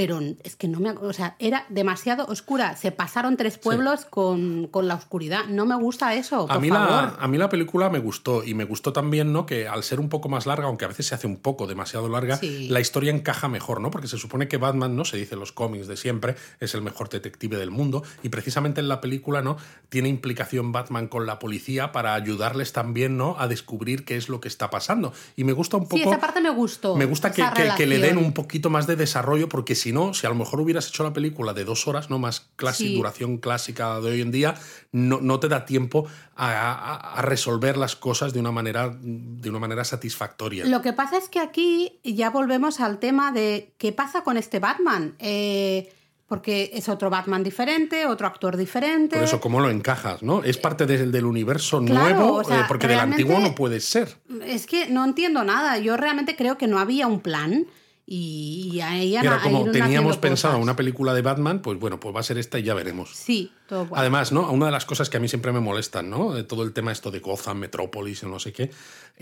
Pero es que no me. O sea, era demasiado oscura. Se pasaron tres pueblos con, con la oscuridad. No me gusta eso. Por A mí, favor. la, a mí la película me gustó y me gustó también, ¿no? Que al ser un poco más larga, aunque a veces se hace un poco demasiado larga, Sí. la historia encaja mejor, ¿no? Porque se supone que Batman, ¿no? Se dice en los cómics de siempre, es el mejor detective del mundo y precisamente en la película, ¿no? Tiene implicación Batman con la policía para ayudarles también, ¿no? A descubrir qué es lo que está pasando. Y me gusta un poco... Sí, esa parte me gustó. Me gusta que, que- que le den un poquito más de desarrollo, porque si no, si a lo mejor hubieras hecho la película de dos horas, no más clásica, Sí. duración clásica de hoy en día, no, no te da tiempo a, a- a resolver las cosas de una manera, de una manera satisfactoria. Lo que pasa es que aquí ya volvemos al tema de qué pasa con este Batman. Eh, porque es otro Batman diferente, otro actor diferente. Por eso, ¿cómo lo encajas? ¿no? Es parte del, del universo Claro, nuevo, o sea, eh, porque del antiguo no puede ser. Es que no entiendo nada. Yo realmente creo que no había un plan y, y ahí como teníamos pensado cosas. una película de Batman, pues bueno, pues va a ser esta y ya veremos. Sí, todo. Además, ¿no? Una de las cosas que a mí siempre me molestan, ¿no? De todo el tema esto de Gotham, Metrópolis, no sé qué.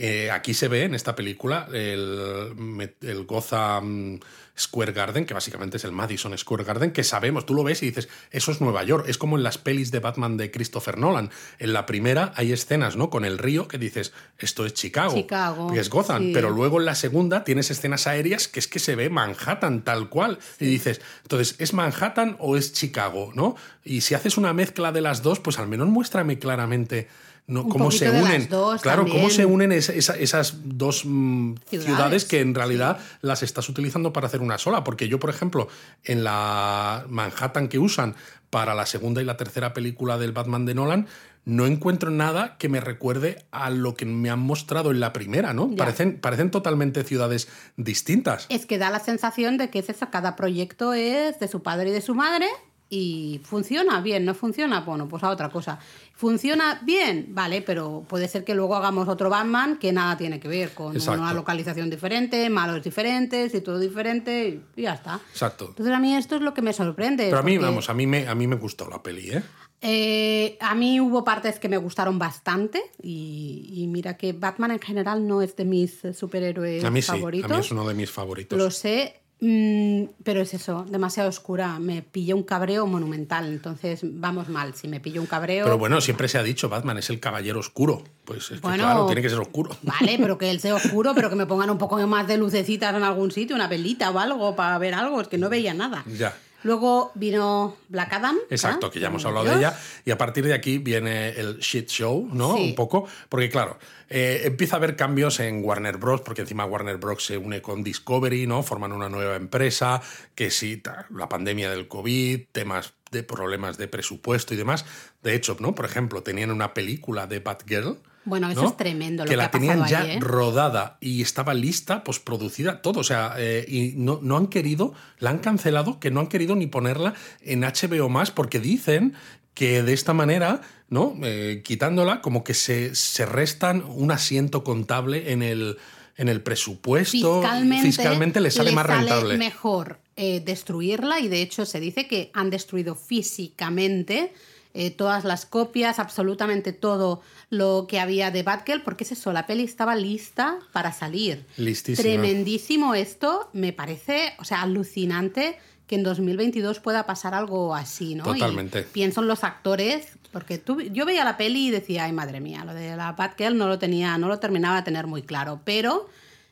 Eh, aquí se ve en esta película el, el Gotham Square Garden, que básicamente es el Madison Square Garden, que sabemos, tú lo ves y dices, eso es Nueva York. Es como en las pelis de Batman de Christopher Nolan. En la primera hay escenas, ¿no? Con el río que dices, esto es Chicago. Chicago, que es Gotham. sí. Pero luego en la segunda tienes escenas aéreas que es que se ve Manhattan tal cual. Y dices, entonces, ¿es Manhattan o es Chicago? ¿no? Y si haces una mezcla de las dos, pues al menos muéstrame claramente ¿no? Un cómo se unen. dos claro, cómo se unen esa- esa- esas dos mm, ciudades. Ciudades, que en realidad las estás utilizando para hacer una sola. Porque yo, por ejemplo, en la Manhattan que usan para la segunda y la tercera película del Batman de Nolan, no encuentro nada que me recuerde a lo que me han mostrado en la primera, ¿no? Ya. Parecen, parecen totalmente ciudades distintas. Es que da la sensación de que es eso, cada proyecto es de su padre y de su madre y funciona bien, no funciona, bueno, pues a otra cosa. Funciona bien, vale, pero puede ser que luego hagamos otro Batman que nada tiene que ver con Exacto. una localización diferente, malos diferentes y todo diferente y ya está. Exacto. Entonces a mí esto es lo que me sorprende. Pero a mí, porque, vamos, a mí me, a mí me gustó la peli, ¿eh? eh, a mí hubo partes que me gustaron bastante y, y mira que Batman en general no es de mis superhéroes A mí sí, favoritos. a mí es uno de mis favoritos. Lo sé, mm, pero es eso, demasiado oscura. Me pilló un cabreo monumental, entonces vamos mal. Si me pillo un cabreo. Pero bueno, siempre se ha dicho, Batman es el caballero oscuro. Pues es que claro, tiene que ser oscuro. Vale, pero que él sea *laughs* oscuro, pero que me pongan un poco más de lucecitas en algún sitio, una velita o algo para ver algo, es que no veía nada. Ya. Luego vino Black Adam. Exacto, que ya hemos hablado de ella. Y a partir de aquí viene el shit show, ¿no? Sí. Un poco. Porque, claro, eh, empieza a haber cambios en Warner Bros., porque encima Warner Bros. se une con Discovery, ¿no? Forman una nueva empresa, que sí, la pandemia del COVID, temas de problemas de presupuesto y demás. De hecho, ¿no? Por ejemplo, tenían una película de Batgirl. Bueno, eso ¿no? es tremendo lo que que la ha tenían ya ahí, ¿eh? rodada y estaba lista, pues producida, todo. O sea, eh, y no, no han querido, la han cancelado, que no han querido ni ponerla en HBO más, porque dicen que de esta manera, ¿no? Eh, quitándola, como que se, se restan un asiento contable en el en el presupuesto, fiscalmente, le sale más rentable. mejor eh, destruirla y de hecho se dice que han destruido físicamente eh, todas las copias, absolutamente todo lo que había de Batgirl, porque es eso, la peli estaba lista para salir. Listísima. Tremendísimo esto, me parece, o sea, alucinante que en 2022 pueda pasar algo así, ¿no? Totalmente. pienso en los actores, porque tú, yo veía la peli y decía, ay madre mía, lo de la Batgirl no lo tenía, no lo terminaba de tener muy claro, pero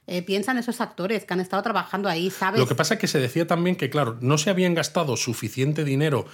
eh, piensan esos actores que han estado trabajando ahí, ¿sabes? Lo que pasa es que se decía también que, claro, no se habían gastado suficiente dinero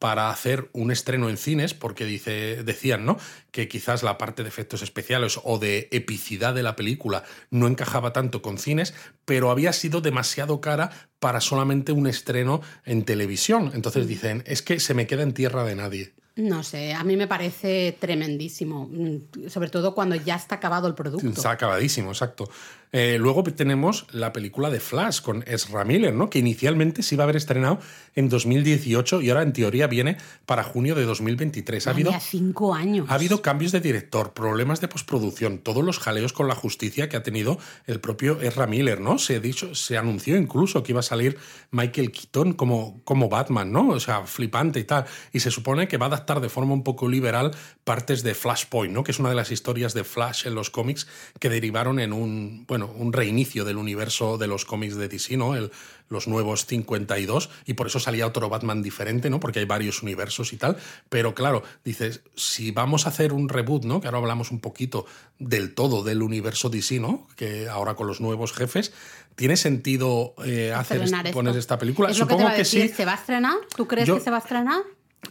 para hacer un estreno en cines, porque dice, decían, ¿no? Que quizás la parte de efectos especiales o de epicidad de la película no encajaba tanto con cines, pero había sido demasiado cara para solamente un estreno en televisión. Entonces dicen, es que se me queda en tierra de nadie. No sé, a mí me parece tremendísimo, mm, sobre todo cuando ya está acabado el producto. Está acabadísimo, exacto. Eh, luego tenemos la película de Flash con Ezra Miller, ¿no? que inicialmente se iba a haber estrenado en 2018 y ahora en teoría viene para junio de 2023. Ha habido cinco años. Ha habido cambios de director, problemas de postproducción, todos los jaleos con la justicia que ha tenido el propio Ezra Miller, ¿no? Se, dicho, se anunció incluso que iba a salir Michael Keaton como, como Batman, ¿no? O sea, flipante y tal. Y se supone que va a adaptar de forma un poco liberal partes de Flashpoint, ¿no? Que es una de las historias de Flash en los cómics que derivaron en un, bueno, un reinicio del universo de los cómics de DC, ¿no? El, los nuevos 52, y por eso salía otro Batman diferente, ¿no? Porque hay varios universos y tal. Pero claro, dices, si vamos a hacer un reboot, ¿no? Que ahora hablamos un poquito del todo del universo DC, ¿no? Que ahora con los nuevos jefes, ¿tiene sentido eh, hacer poner esta película? Supongo que, sí. ¿Se va a estrenar? ¿Tú crees que se va a estrenar?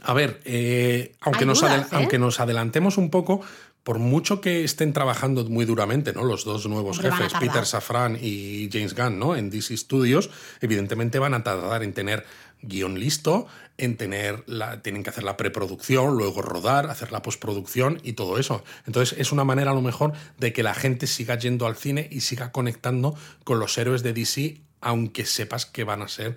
A ver, eh, aunque, nos ¿eh? aunque nos adelantemos un poco, por mucho que estén trabajando muy duramente, ¿no? Los dos nuevos jefes, Peter Safran y James Gunn, ¿no? En DC Studios, evidentemente van a tardar en tener guion listo, en tener la, tienen que hacer la preproducción, luego rodar, hacer la postproducción y todo eso. Entonces es una manera a lo mejor de que la gente siga yendo al cine y siga conectando con los héroes de DC, aunque sepas que van a ser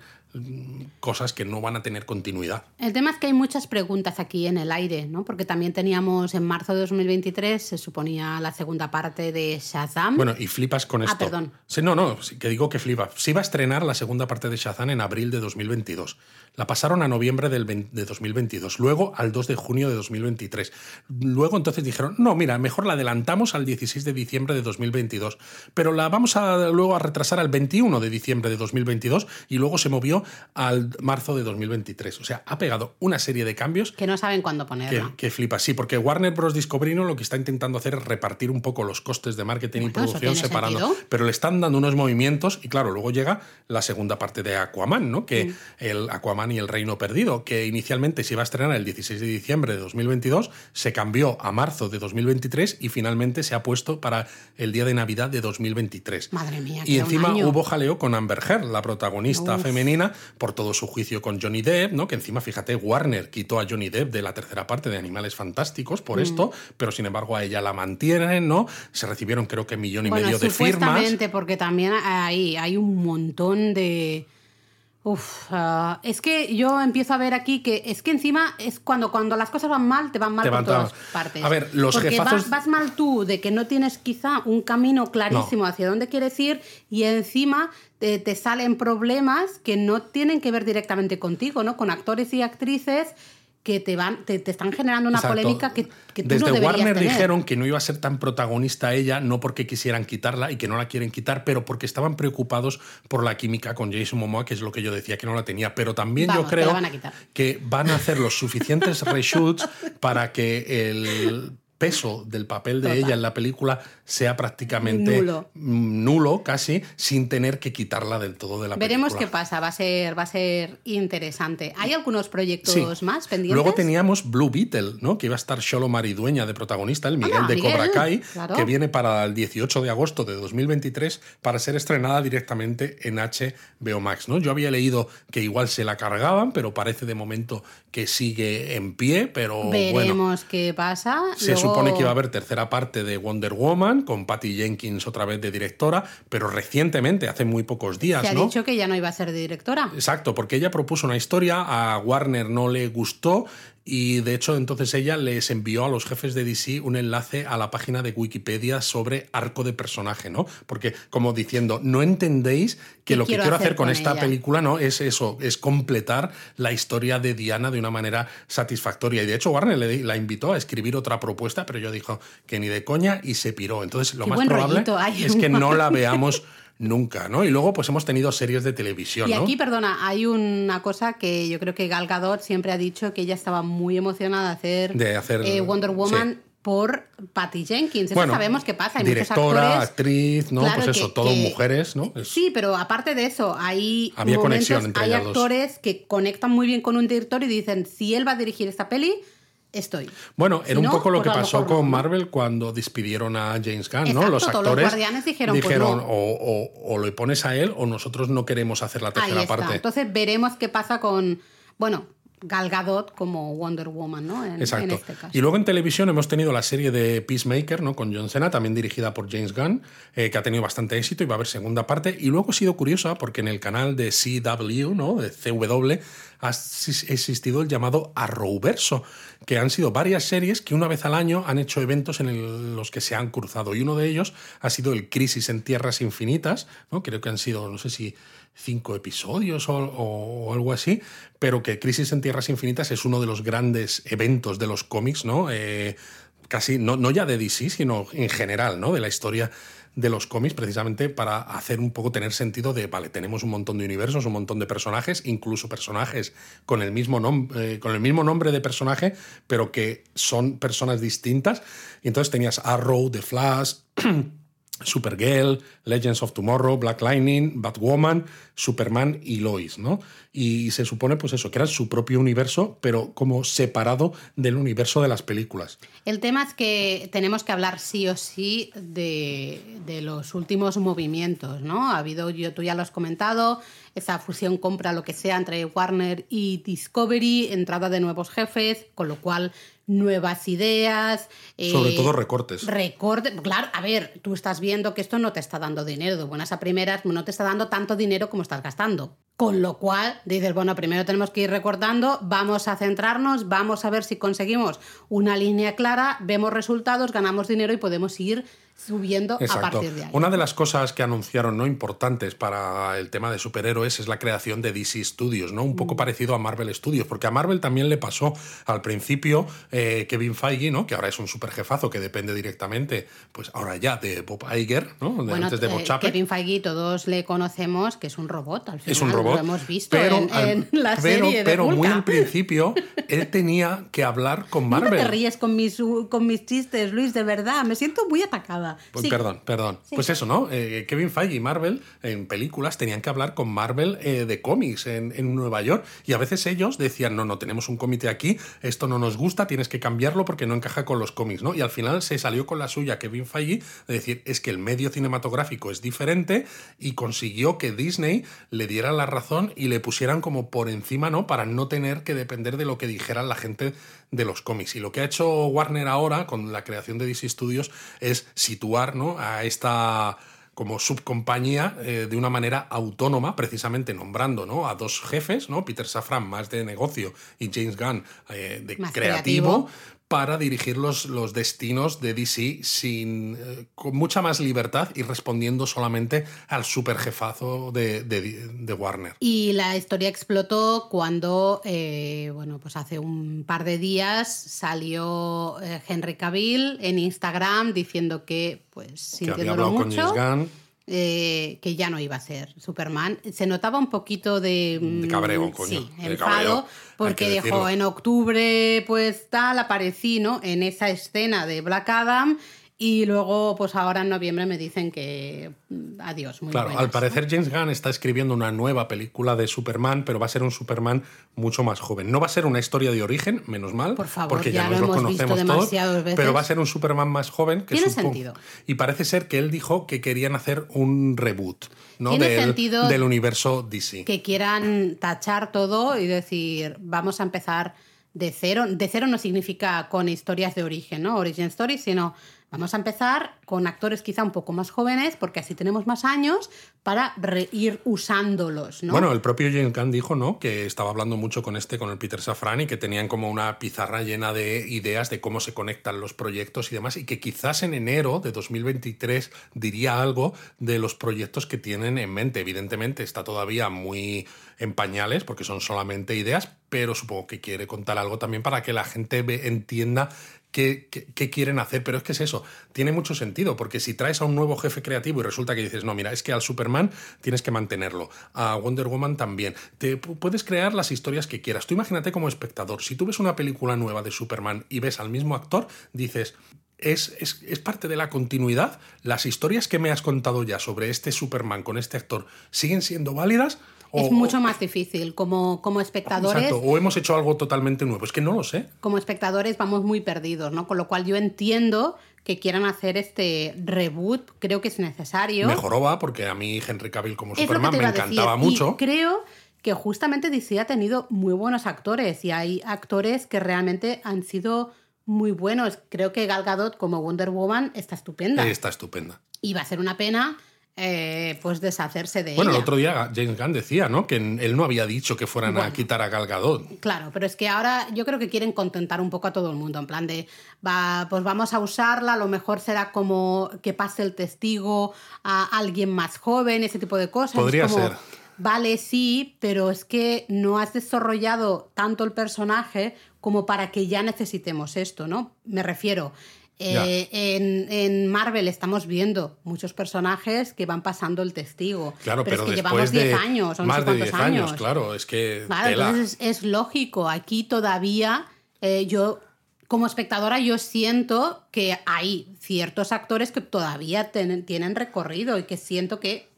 cosas que no van a tener continuidad. El tema es que hay muchas preguntas aquí en el aire, ¿no? Porque también teníamos en marzo de 2023, se suponía la segunda parte de Shazam. Bueno, y flipas con ah, esto. Ah, perdón. Sí, no, no, que digo que flipa. Se iba a estrenar la segunda parte de Shazam en abril de 2022. La pasaron a noviembre del de 2022, luego al 2 de junio de 2023. Luego entonces dijeron, no, mira, mejor la adelantamos al 16 de diciembre de 2022, pero la vamos a luego a retrasar al 21 de diciembre de 2022 y luego se movió al marzo de 2023. O sea, ha pegado una serie de cambios. Que no saben cuándo ponerla. Que, flipa, sí, porque Warner Bros. Discovery lo que está intentando hacer es repartir un poco los costes de marketing y producción separando. Pero le están dando unos movimientos y claro, luego llega la segunda parte de Aquaman, ¿no? Que mm. el Aquaman y el Reino Perdido, que inicialmente se iba a estrenar el 16 de diciembre de 2022, se cambió a marzo de 2023 y finalmente se ha puesto para el día de Navidad de 2023. Madre mía. Y encima hubo jaleo con Amber Heard, la protagonista femenina, por todo su juicio con Johnny Depp, ¿no? Que encima, fíjate, Warner quitó a Johnny Depp de la tercera parte de Animales Fantásticos por mm. esto, pero sin embargo a ella la mantienen, ¿no? Se recibieron creo que millón y medio de firmas. porque también hay, hay un montón de Uf, ah, es que yo empiezo a ver aquí que es que encima es cuando, cuando las cosas van mal, te van mal por todas partes. A ver, los Porque vas, mal tú de que no tienes quizá un camino clarísimo hacia dónde quieres ir y encima te, te, salen problemas que no tienen que ver directamente contigo, ¿no? Con actores y actrices que te van te, están generando una polémica que, que tú Desde no Warner tener. dijeron que no iba a ser tan protagonista ella, no porque quisieran quitarla y que no la quieren quitar, pero porque estaban preocupados por la química con Jason Momoa, que es lo que yo decía que no la tenía. Pero también yo creo que van a hacer los suficientes reshoots *laughs* para que el peso del papel de ella en la película sea prácticamente nulo. casi, sin tener que quitarla del todo de la Veremos película. qué pasa, va a ser, va a ser interesante. ¿Hay algunos proyectos más pendientes? Luego teníamos Blue Beetle, ¿no? que iba a estar Sholo Maridueña de protagonista, el Miguel de Cobra Kai, que viene para el 18 de agosto de 2023 para ser estrenada directamente en HBO Max. ¿no? Yo había leído que igual se la cargaban, pero parece de momento que sigue en pie, pero Veremos qué pasa. Se supone que iba a haber tercera parte de Wonder Woman con Patty Jenkins otra vez de directora, pero recientemente, hace muy pocos días, Se ha dicho que ya no iba a ser de directora. Exacto, porque ella propuso una historia, a Warner no le gustó Y de hecho, entonces ella les envió a los jefes de DC un enlace a la página de Wikipedia sobre arco de personaje, ¿no? Porque, como diciendo, no entendéis que lo que quiero hacer con, esta película, ¿no? Es eso, es completar la historia de Diana de una manera satisfactoria. Y de hecho, Warner le, la invitó a escribir otra propuesta, pero yo dijo que ni de coña y se piró. Entonces, lo más probable es que *laughs* no la veamos nunca, ¿no? Y luego pues hemos tenido series de televisión, Y aquí, perdona, hay una cosa que yo creo que Gal Gadot siempre ha dicho que ella estaba muy emocionada de hacer, de hacer eh, Wonder Woman. Por Patty Jenkins. Eso sabemos qué pasa. Hay directora, actriz, ¿no? pues eso, todo mujeres, ¿no? Sí, pero aparte de eso, hay, Había conexión entre hay actores que conectan muy bien con un director y dicen, si él va a dirigir esta peli, estoy. Bueno, era un poco lo que pasó con Marvel cuando despidieron a James Gunn, ¿no? Los actores los dijeron, pues o, o, lo pones a él o nosotros no queremos hacer la tercera parte. Entonces veremos qué pasa con, bueno, Gal Gadot como Wonder Woman, ¿no? En, Exacto. este caso. Y luego en televisión hemos tenido la serie de Peacemaker, ¿no? Con John Cena, también dirigida por James Gunn, eh, que ha tenido bastante éxito y va a haber segunda parte. Y luego ha sido curiosa porque en el canal de CW, ¿no? De CW, ha existido el llamado Arrowverso, que han sido varias series que una vez al año han hecho eventos en los que se han cruzado. Y uno de ellos ha sido el Crisis en Tierras Infinitas, ¿no? Creo que han sido, no sé si cinco episodios o, algo así, pero que Crisis en Tierras Infinitas es uno de los grandes eventos de los cómics, ¿no? Eh, casi, no, no ya de DC, sino en general, ¿no? De la historia de los cómics precisamente para hacer un poco tener sentido de, vale, tenemos un montón de universos, un montón de personajes, incluso personajes con el mismo, eh, con el mismo nombre de personaje, pero que son personas distintas. Y entonces tenías Arrow, The Flash, *clears throat* Supergirl, Legends of Tomorrow, Black Lightning, Batwoman, Superman y Lois, ¿no? Y se supone, pues eso, que era su propio universo, pero como separado del universo de las películas. El tema es que tenemos que hablar sí o sí de, los últimos movimientos, ¿no? Ha habido, yo, tú ya lo has comentado, esa fusión compra lo que sea entre Warner y Discovery, entrada de nuevos jefes, con lo cual nuevas ideas. Sobre eh, todo recortes. Recortes. Claro, a ver, tú estás viendo que esto no te está dando dinero. De buenas a primeras, no te está dando tanto dinero como estás gastando. Con lo cual dices, bueno, primero tenemos que ir recortando, vamos a centrarnos, vamos a ver si conseguimos una línea clara, vemos resultados, ganamos dinero y podemos ir subiendo a partir de ahí. Una de las cosas que anunciaron no importantes para el tema de superhéroes es la creación de DC Studios, ¿no? Un poco mm. parecido a Marvel Studios, porque a Marvel también le pasó al principio eh, Kevin Feige, ¿no? Que ahora es un super jefazo que depende directamente, pues ahora ya de Bob Iger, ¿no? antes de Bob eh, Kevin Feige todos le conocemos que es un robot, al final. Es un robot. Lo hemos visto en, la serie Pero muy al principio *laughs* él tenía que hablar con Marvel. No te ríes con mis, con mis chistes, Luis, de verdad. Me siento muy Pues perdón, perdón. Pues eso, ¿no? Eh, Kevin Feige y Marvel en películas tenían que hablar con Marvel eh, de cómics en, Nueva York y a veces ellos decían, no, no, tenemos un comité aquí, esto no nos gusta, tienes que cambiarlo porque no encaja con los cómics, ¿no? Y al final se salió con la suya Kevin Feige de decir, es que el medio cinematográfico es diferente y consiguió que Disney le diera la razón y le pusieran como por encima, ¿no? Para no tener que depender de lo que dijera la gente de los cómics. Y lo que ha hecho Warner ahora con la creación de DC Studios es situar ¿no? a esta como subcompañía eh, de una manera autónoma, precisamente nombrando ¿no? a dos jefes, ¿no? Peter Safran más de negocio y James Gunn eh, de creativo, para dirigir los, los destinos de DC sin, eh, con mucha más libertad y respondiendo solamente al super jefazo de, de, Warner. Y la historia explotó cuando, eh, bueno, pues hace un par de días salió eh, Henry Cavill en Instagram diciendo que, pues, sintiéndolo mucho... Eh, que ya no iba a ser Superman. Se notaba un poquito de... De cabreo, mm, coño. Sí, enfado, porque dijo, en octubre, pues tal, aparecí, ¿no? En esa escena de Black Adam y luego, pues ahora en noviembre me dicen que mm, adiós. Muy claro, al parecer James Gunn está escribiendo una nueva película de Superman, pero va a ser un Superman mucho más joven. No va a ser una historia de origen, menos mal, Por favor, porque ya, nos lo, conocemos todos, pero va a ser un Superman más joven. Que Tiene sentido. Y parece ser que él dijo que querían hacer un reboot ¿no? del, sentido del universo DC. Que quieran tachar todo y decir, vamos a empezar de cero. De cero no significa con historias de origen, ¿no? Origin Story, sino Vamos a empezar con actores quizá un poco más jóvenes, porque así tenemos más años para ir usándolos, ¿no? Bueno, el propio James Gunn dijo, ¿no? Que estaba hablando mucho con este, con el Peter Safran, y que tenían como una pizarra llena de ideas de cómo se conectan los proyectos y demás, y que quizás en enero de 2023 diría algo de los proyectos que tienen en mente. Evidentemente está todavía muy en pañales, porque son solamente ideas, pero supongo que quiere contar algo también para que la gente entienda qué, quieren hacer. Pero es que es eso, tiene mucho sentido, porque si traes a un nuevo jefe creativo y resulta que dices, no, mira, es que al Superman tienes que mantenerlo, a Wonder Woman también, te puedes crear las historias que quieras. Tú imagínate como espectador, si tú ves una película nueva de Superman y ves al mismo actor, dices, es, es, es, parte de la continuidad. Las historias que me has contado ya sobre este Superman con este actor siguen siendo válidas es mucho más difícil. Como, como espectadores. Exacto, o hemos hecho algo totalmente nuevo. Es que no lo sé. Como espectadores vamos muy perdidos, ¿no? Con lo cual yo entiendo que quieran hacer este reboot, creo que es necesario. Mejoró va, porque a mí Henry Cavill como Superman me encantaba mucho. creo que justamente DC ha tenido muy buenos actores y hay actores que realmente han sido muy buenos. Creo que Gal Gadot como Wonder Woman está estupenda. Está estupenda. Y va a ser una pena eh, pues deshacerse de bueno, el otro día James Gunn decía, ¿no? Que él no había dicho que fueran a quitar a Gal Gadot. Claro, pero es que ahora yo creo que quieren contentar un poco a todo el mundo, en plan de, va, pues vamos a usarla, a lo mejor será como que pase el testigo a alguien más joven, ese tipo de cosas. Podría ser. Vale, sí, pero es que no has desarrollado tanto el personaje como para que ya necesitemos esto, ¿no? Me refiero, eh, en, Marvel estamos viendo muchos personajes que van pasando el testigo. Claro, pero, es que llevamos 10 años, más de 10 años. Claro, es que. Claro, entonces es, lógico. Aquí todavía eh, yo, como espectadora, yo siento que hay ciertos actores que todavía tienen recorrido y que siento que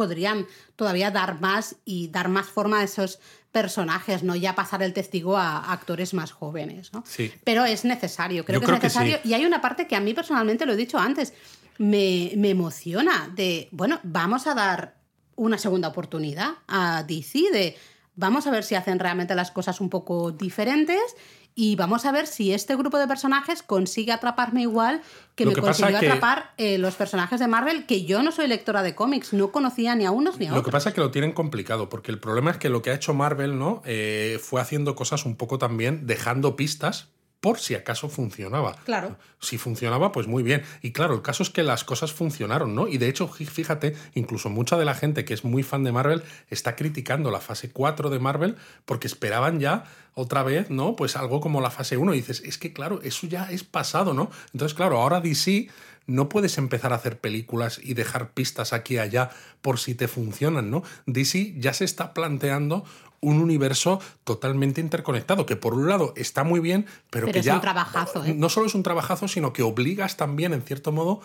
podrían todavía dar más y dar más forma a esos personajes, no ya pasar el testigo a actores más jóvenes. ¿no? Sí. Pero es necesario, creo que es necesario. Y hay una parte que a mí personalmente, lo he dicho antes, me, me emociona de, bueno, vamos a dar una segunda oportunidad a DC de vamos a ver si hacen realmente las cosas un poco diferentes y vamos a ver si este grupo de personajes consigue atraparme igual que me consiguió atrapar eh, los personajes de Marvel, que yo no soy lectora de cómics, no conocía ni a unos ni a otros. Lo que pasa es que lo tienen complicado, porque el problema es que lo que ha hecho Marvel, ¿no? Eh, fue haciendo cosas un poco también, dejando pistas por si acaso funcionaba. Claro. Si funcionaba, pues muy bien. Y claro, el caso es que las cosas funcionaron, ¿no? Y de hecho, fíjate, incluso mucha de la gente que es muy fan de Marvel está criticando la fase 4 de Marvel porque esperaban ya otra vez, ¿no? Pues algo como la fase 1. Y dices, es que claro, eso ya es pasado, ¿no? Entonces, claro, ahora DC no puedes empezar a hacer películas y dejar pistas aquí y allá por si te funcionan, ¿no? DC ya se está planteando un universo totalmente interconectado, que por un lado está muy bien, pero, que ya... un trabajazo, ¿eh? No solo es un trabajazo, sino que obligas también, en cierto modo,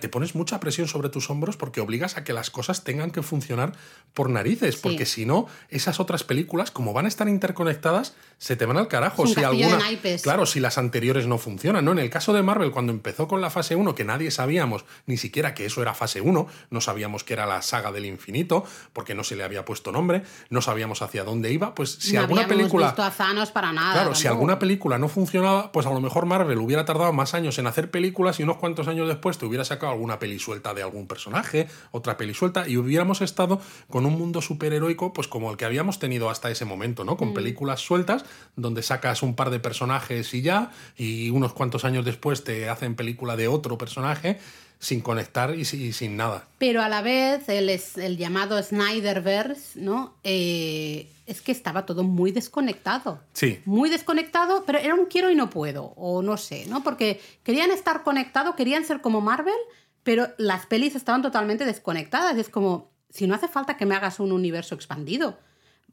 te pones mucha presión sobre tus hombros porque obligas a que las cosas tengan que funcionar por narices, porque si no, esas otras películas, como van a estar interconectadas, se te van al carajo. si alguna, claro, si las anteriores no funcionan, ¿no? En el caso de Marvel, cuando empezó con la fase 1, que nadie sabíamos ni siquiera que eso era fase 1, no sabíamos que era la saga del infinito, porque no se le había puesto nombre, no sabíamos hacia dónde iba, pues si no alguna película... Visto a Thanos para nada. Claro, si alguna película no funcionaba, pues a lo mejor Marvel hubiera tardado más años en hacer películas y unos cuantos años después te hubiera sacado alguna peli suelta de algún personaje, otra peli suelta, y hubiéramos estado con un mundo superheroico, pues como el que habíamos tenido hasta ese momento, ¿no? Con mm. películas sueltas, donde sacas un par de personajes y ya, y unos cuantos años después te hacen película de otro personaje sin conectar y, sin nada. Pero a la vez el, el llamado Snyderverse, ¿no? Eh, es que estaba todo muy desconectado. Sí. Muy desconectado, pero era un quiero y no puedo, o no sé, ¿no? Porque querían estar conectados, querían ser como Marvel, pero las pelis estaban totalmente desconectadas. Es como, si no hace falta que me hagas un universo expandido,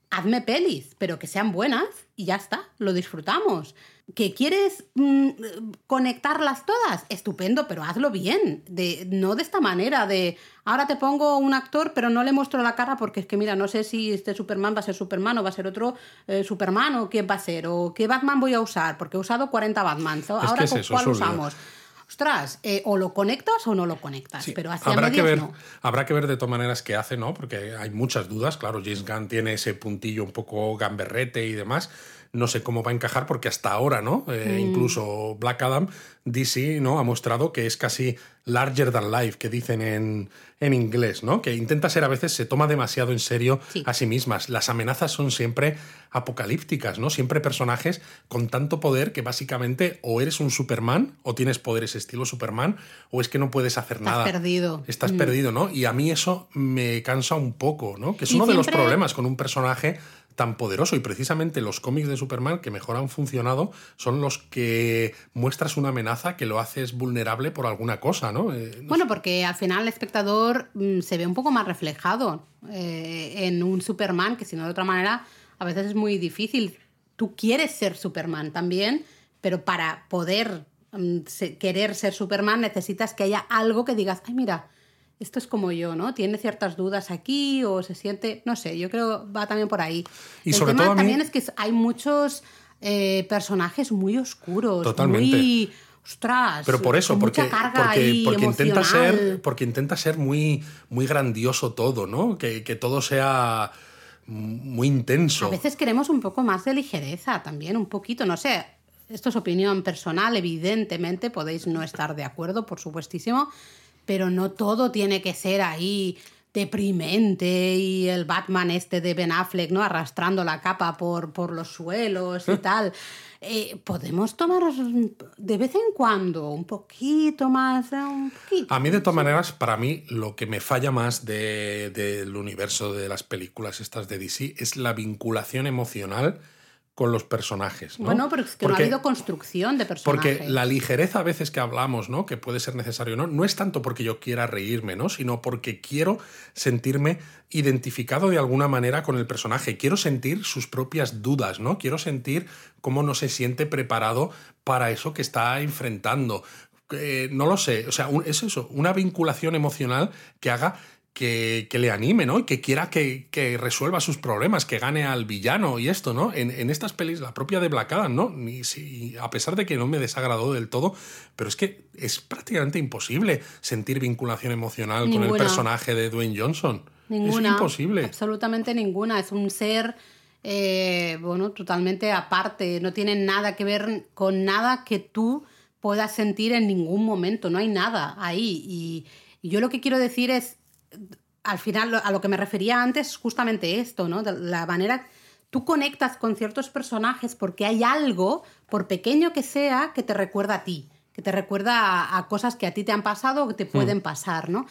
hazme pelis, pero que sean buenas y ya está, lo disfrutamos. ¿Que quieres mm, conectarlas todas? Estupendo, pero hazlo bien. De, no de esta manera, de ahora te pongo un actor, pero no le muestro la cara porque es que, mira, no sé si este Superman va a ser Superman o va a ser otro eh, Superman o quién va a ser, o qué Batman voy a usar, porque he usado 40 Batmans. Ahora, ¿cuál usamos? Ostras, eh, o lo conectas o no lo conectas, pero hacia habrá que ver, Habrá que ver de todas maneras qué hace, ¿no? Porque hay muchas dudas, claro, James Gunn tiene ese puntillo un poco gamberrete y demás, no sé cómo va a encajar porque hasta ahora, ¿no? Eh, Mm. Incluso Black Adam, DC, ¿no? Ha mostrado que es casi larger than life, que dicen en, en inglés, ¿no? Que intenta ser a veces, se toma demasiado en serio Sí. a sí mismas. Las amenazas son siempre apocalípticas, ¿no? Siempre personajes con tanto poder que básicamente o eres un Superman o tienes poderes estilo Superman o es que no puedes hacer Estás nada. perdido. Estás Mm. perdido, ¿no? Y a mí eso me cansa un poco, ¿no? Que es Y uno de los problemas con un personaje tan poderoso y precisamente los cómics de Superman que mejor han funcionado son los que muestras una amenaza que lo haces vulnerable por alguna cosa, ¿no? Eh, no Bueno, porque al final el espectador mm, se ve un poco más reflejado eh, en un Superman, que si no de otra manera a veces es muy difícil. Tú quieres ser Superman también, pero para poder mm, se- querer ser Superman necesitas que haya algo que digas, ay, mira, esto es como yo, ¿no? Tiene ciertas dudas aquí o se siente, no sé, yo creo va también por ahí. Y el sobre tema todo mí- también es que hay muchos eh, personajes muy oscuros, Totalmente. muy... Ostras, Pero por eso, porque, porque, porque intenta ser, porque intenta ser muy, muy grandioso todo, ¿no? Que, que todo sea muy intenso. A veces queremos un poco más de ligereza también, un poquito, no sé. Esto es opinión personal, evidentemente podéis no estar de acuerdo, por supuestísimo, pero no todo tiene que ser ahí deprimente y el Batman este de Ben Affleck, ¿no? Arrastrando la capa por, por los suelos y *laughs* tal. Eh, podemos tomar de vez en cuando un poquito más, un poquito. A mí, de todas maneras, para mí, lo que me falla más de- del universo de las películas estas de DC es la vinculación emocional con los personajes. ¿no? Bueno, pero es que no Porque- ha habido construcción de personajes. Porque la ligereza a veces que hablamos, ¿no? Que puede ser necesario, ¿no? No es tanto porque yo quiera reírme, ¿no? Sino porque quiero sentirme identificado de alguna manera con el personaje. Quiero sentir sus propias dudas, ¿no? Quiero sentir cómo no se siente preparado para eso que está enfrentando. Eh, no lo sé. O sea, un- es eso, una vinculación emocional que haga que, que le anime, ¿no? Y que quiera que, que resuelva sus problemas, que gane al villano y esto, ¿no? En, en estas pelis, la propia de Black Adam, ¿no? Ni si, a pesar de que no me desagradó del todo, pero es que es prácticamente imposible sentir vinculación emocional con el personaje de Dwayne Johnson. Ninguna. Es imposible. Absolutamente ninguna. Es un ser, eh, bueno, totalmente aparte. No tiene nada que ver con nada que tú puedas sentir en ningún momento. No hay nada ahí. Y, y yo lo que quiero decir es, al final, a lo que me refería antes, es justamente esto, ¿no? De la manera... Tú conectas con ciertos personajes porque hay algo, por pequeño que sea, que te recuerda a ti, que te recuerda a, a cosas que a ti te han pasado o que te pueden pasar, ¿no?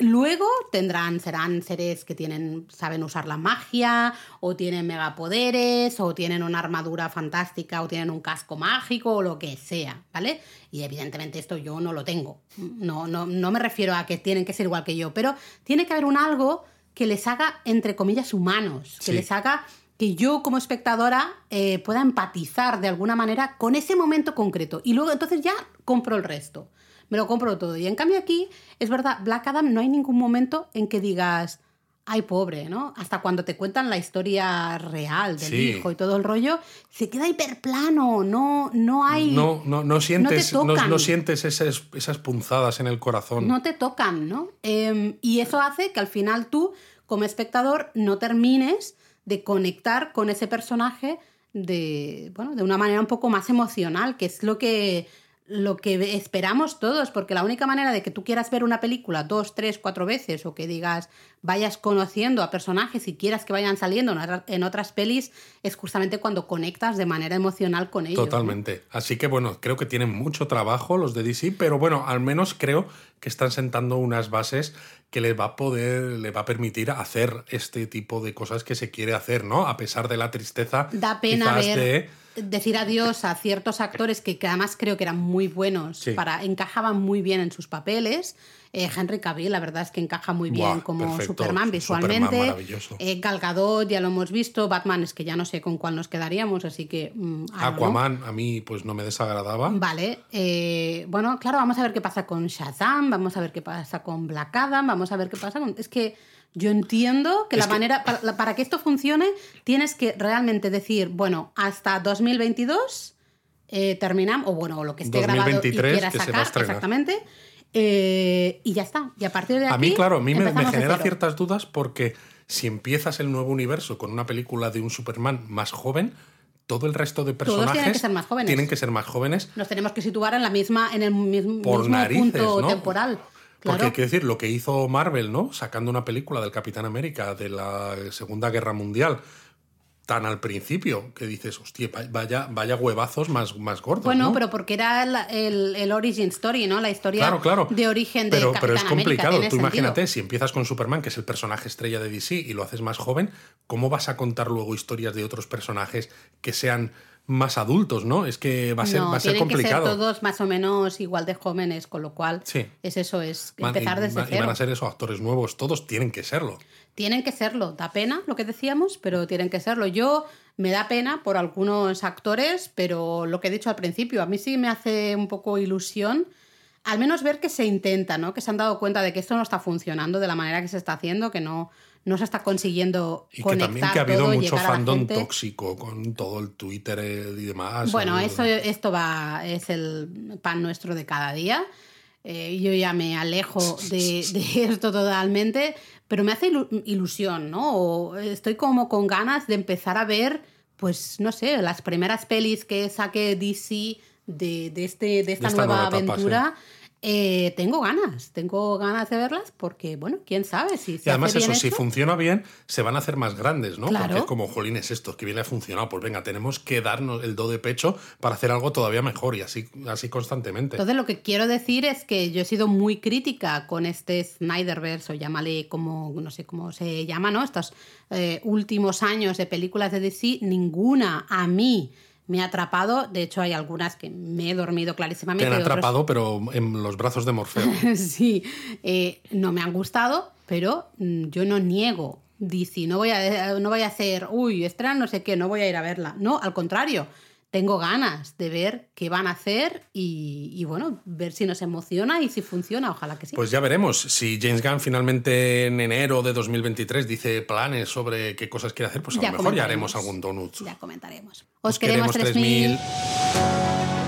Luego tendrán, serán seres que tienen, saben usar la magia, o tienen megapoderes, o tienen una armadura fantástica, o tienen un casco mágico, o lo que sea, ¿vale? Y evidentemente esto yo no lo tengo. No, no, no me refiero a que tienen que ser igual que yo, pero tiene que haber un algo que les haga, entre comillas, humanos, que Sí. les haga que yo como espectadora eh, pueda empatizar de alguna manera con ese momento concreto. Y luego entonces ya compro el resto. Me lo compro todo. Y en cambio aquí, es verdad, Black Adam no hay ningún momento en que digas, ay pobre, ¿no? Hasta cuando te cuentan la historia real del Sí. hijo y todo el rollo, se queda hiperplano, no, no hay... No, no, no sientes, no, no sientes esas, esas punzadas en el corazón. no te tocan, ¿no? Eh, y eso hace que al final tú, como espectador, no termines de conectar con ese personaje de, bueno, de una manera un poco más emocional, que es lo que, lo que esperamos todos, porque la única manera de que tú quieras ver una película dos, tres, cuatro veces o que digas vayas conociendo a personajes y quieras que vayan saliendo en otra- en otras pelis es justamente cuando conectas de manera emocional con ellos. ¿no? Totalmente. Así que bueno, creo que tienen mucho trabajo los de DC, pero bueno, al menos creo que están sentando unas bases que les va a poder, le va a permitir hacer este tipo de cosas que se quiere hacer, ¿no? A pesar de la tristeza. Da pena ver, de- decir adiós a ciertos actores que, que además creo que eran muy buenos, Sí. para, encajaban muy bien en sus papeles. Eh, Henry Cavill, la verdad es que encaja muy bien Buah, como perfecto, Superman Superman visualmente. maravilloso. Eh, Gal Gadot, ya lo hemos visto. Batman es que ya no sé con cuál nos quedaríamos, así que... mm. Aquaman a mí pues no me desagradaba. Vale, eh, bueno, claro, vamos a ver qué pasa con Shazam, vamos a ver qué pasa con Black Adam, vamos a ver qué pasa con... Es que yo entiendo que Es la que- manera, para, que esto funcione, tienes que realmente decir, bueno, hasta 2022 eh, terminamos, o bueno, o lo que esté grabado y 2023 quieras que se sacar, exactamente, eh, y ya está. Y a partir de aquí... A mí, claro, a mí me, me genera ciertas dudas porque si empiezas el nuevo universo con una película de un Superman más joven, todo el resto de Todos personajes tienen que ser más jóvenes. tienen que ser más jóvenes Nos tenemos que situar en la misma, en el mismo, por mismo narices, punto ¿no? temporal. Porque hay que decir, lo que hizo Marvel, ¿no? Sacando una película del Capitán América de la Segunda Guerra Mundial tan al principio que dices, hostia, va- vaya, vaya huevazos más, más gordos. Bueno, ¿no? pero porque era el, el- el origin story, ¿no? La historia Claro, claro. de origen de pero, Capitán pero es América, complicado. tiene Tú sentido. imagínate, si empiezas con Superman, que es el personaje estrella de DC, y lo haces más joven, ¿cómo vas a contar luego historias de otros personajes que sean más adultos, no? Es que va a ser, no, va a ser que complicado. ser todos más o menos igual de jóvenes, con lo cual Sí. es eso, es empezar desde y cero. van a ser esos actores nuevos, todos tienen que serlo. Tienen que serlo. Da pena lo que decíamos, pero tienen que serlo. Yo me da pena por algunos actores, pero lo que he dicho al principio, a mí sí me hace un poco ilusión. Al menos ver que se intenta, ¿no? Que se han dado cuenta de que esto no está funcionando de la manera que se está haciendo, que no, no se está consiguiendo Y que conectar también que ha habido todo mucho llegar a la fandom tóxico con todo el Twitter y demás. Bueno, El- eso, esto va, es el pan nuestro de cada día. Eh, yo ya me alejo de, de *laughs* esto totalmente, pero me hace ilu- ilusión, ¿no? O estoy como con ganas de empezar a ver, pues, no sé, las primeras pelis que saque DC de, de, este, de esta, esta nueva, nueva etapa, aventura. Eh, tengo ganas, tengo ganas de verlas porque, bueno, quién sabe si se Y además hace bien eso, si funciona bien, se van a hacer más grandes, ¿no? Claro. Porque es como, jolines, esto, que bien ha funcionado. Pues venga, tenemos que darnos el do de pecho para hacer algo todavía mejor y así, así constantemente. Entonces lo que quiero decir es que yo he sido muy crítica con este Snyderverse, o llámale como, no sé cómo se llama, ¿no? Estos eh, últimos años de películas de DC, ninguna a mí me ha atrapado. De hecho, hay algunas que me he dormido Te clarísimamente. han y otros- atrapado, pero en los brazos de Morfeo. *laughs* sí, eh, no me han gustado, pero mm, yo no niego DC. No voy, a, no voy a hacer, uy, estrena no sé qué, no voy a ir a verla. No, al contrario, tengo ganas de ver qué van a hacer y, y, bueno, ver si nos emociona y si funciona. Ojalá que sí. Pues ya veremos si James Gunn finalmente en enero de 2023 dice planes sobre qué cosas quiere hacer, pues a Ya lo mejor ya haremos algún donut. ya comentaremos. Os, Os queremos queremos 3000. 3000.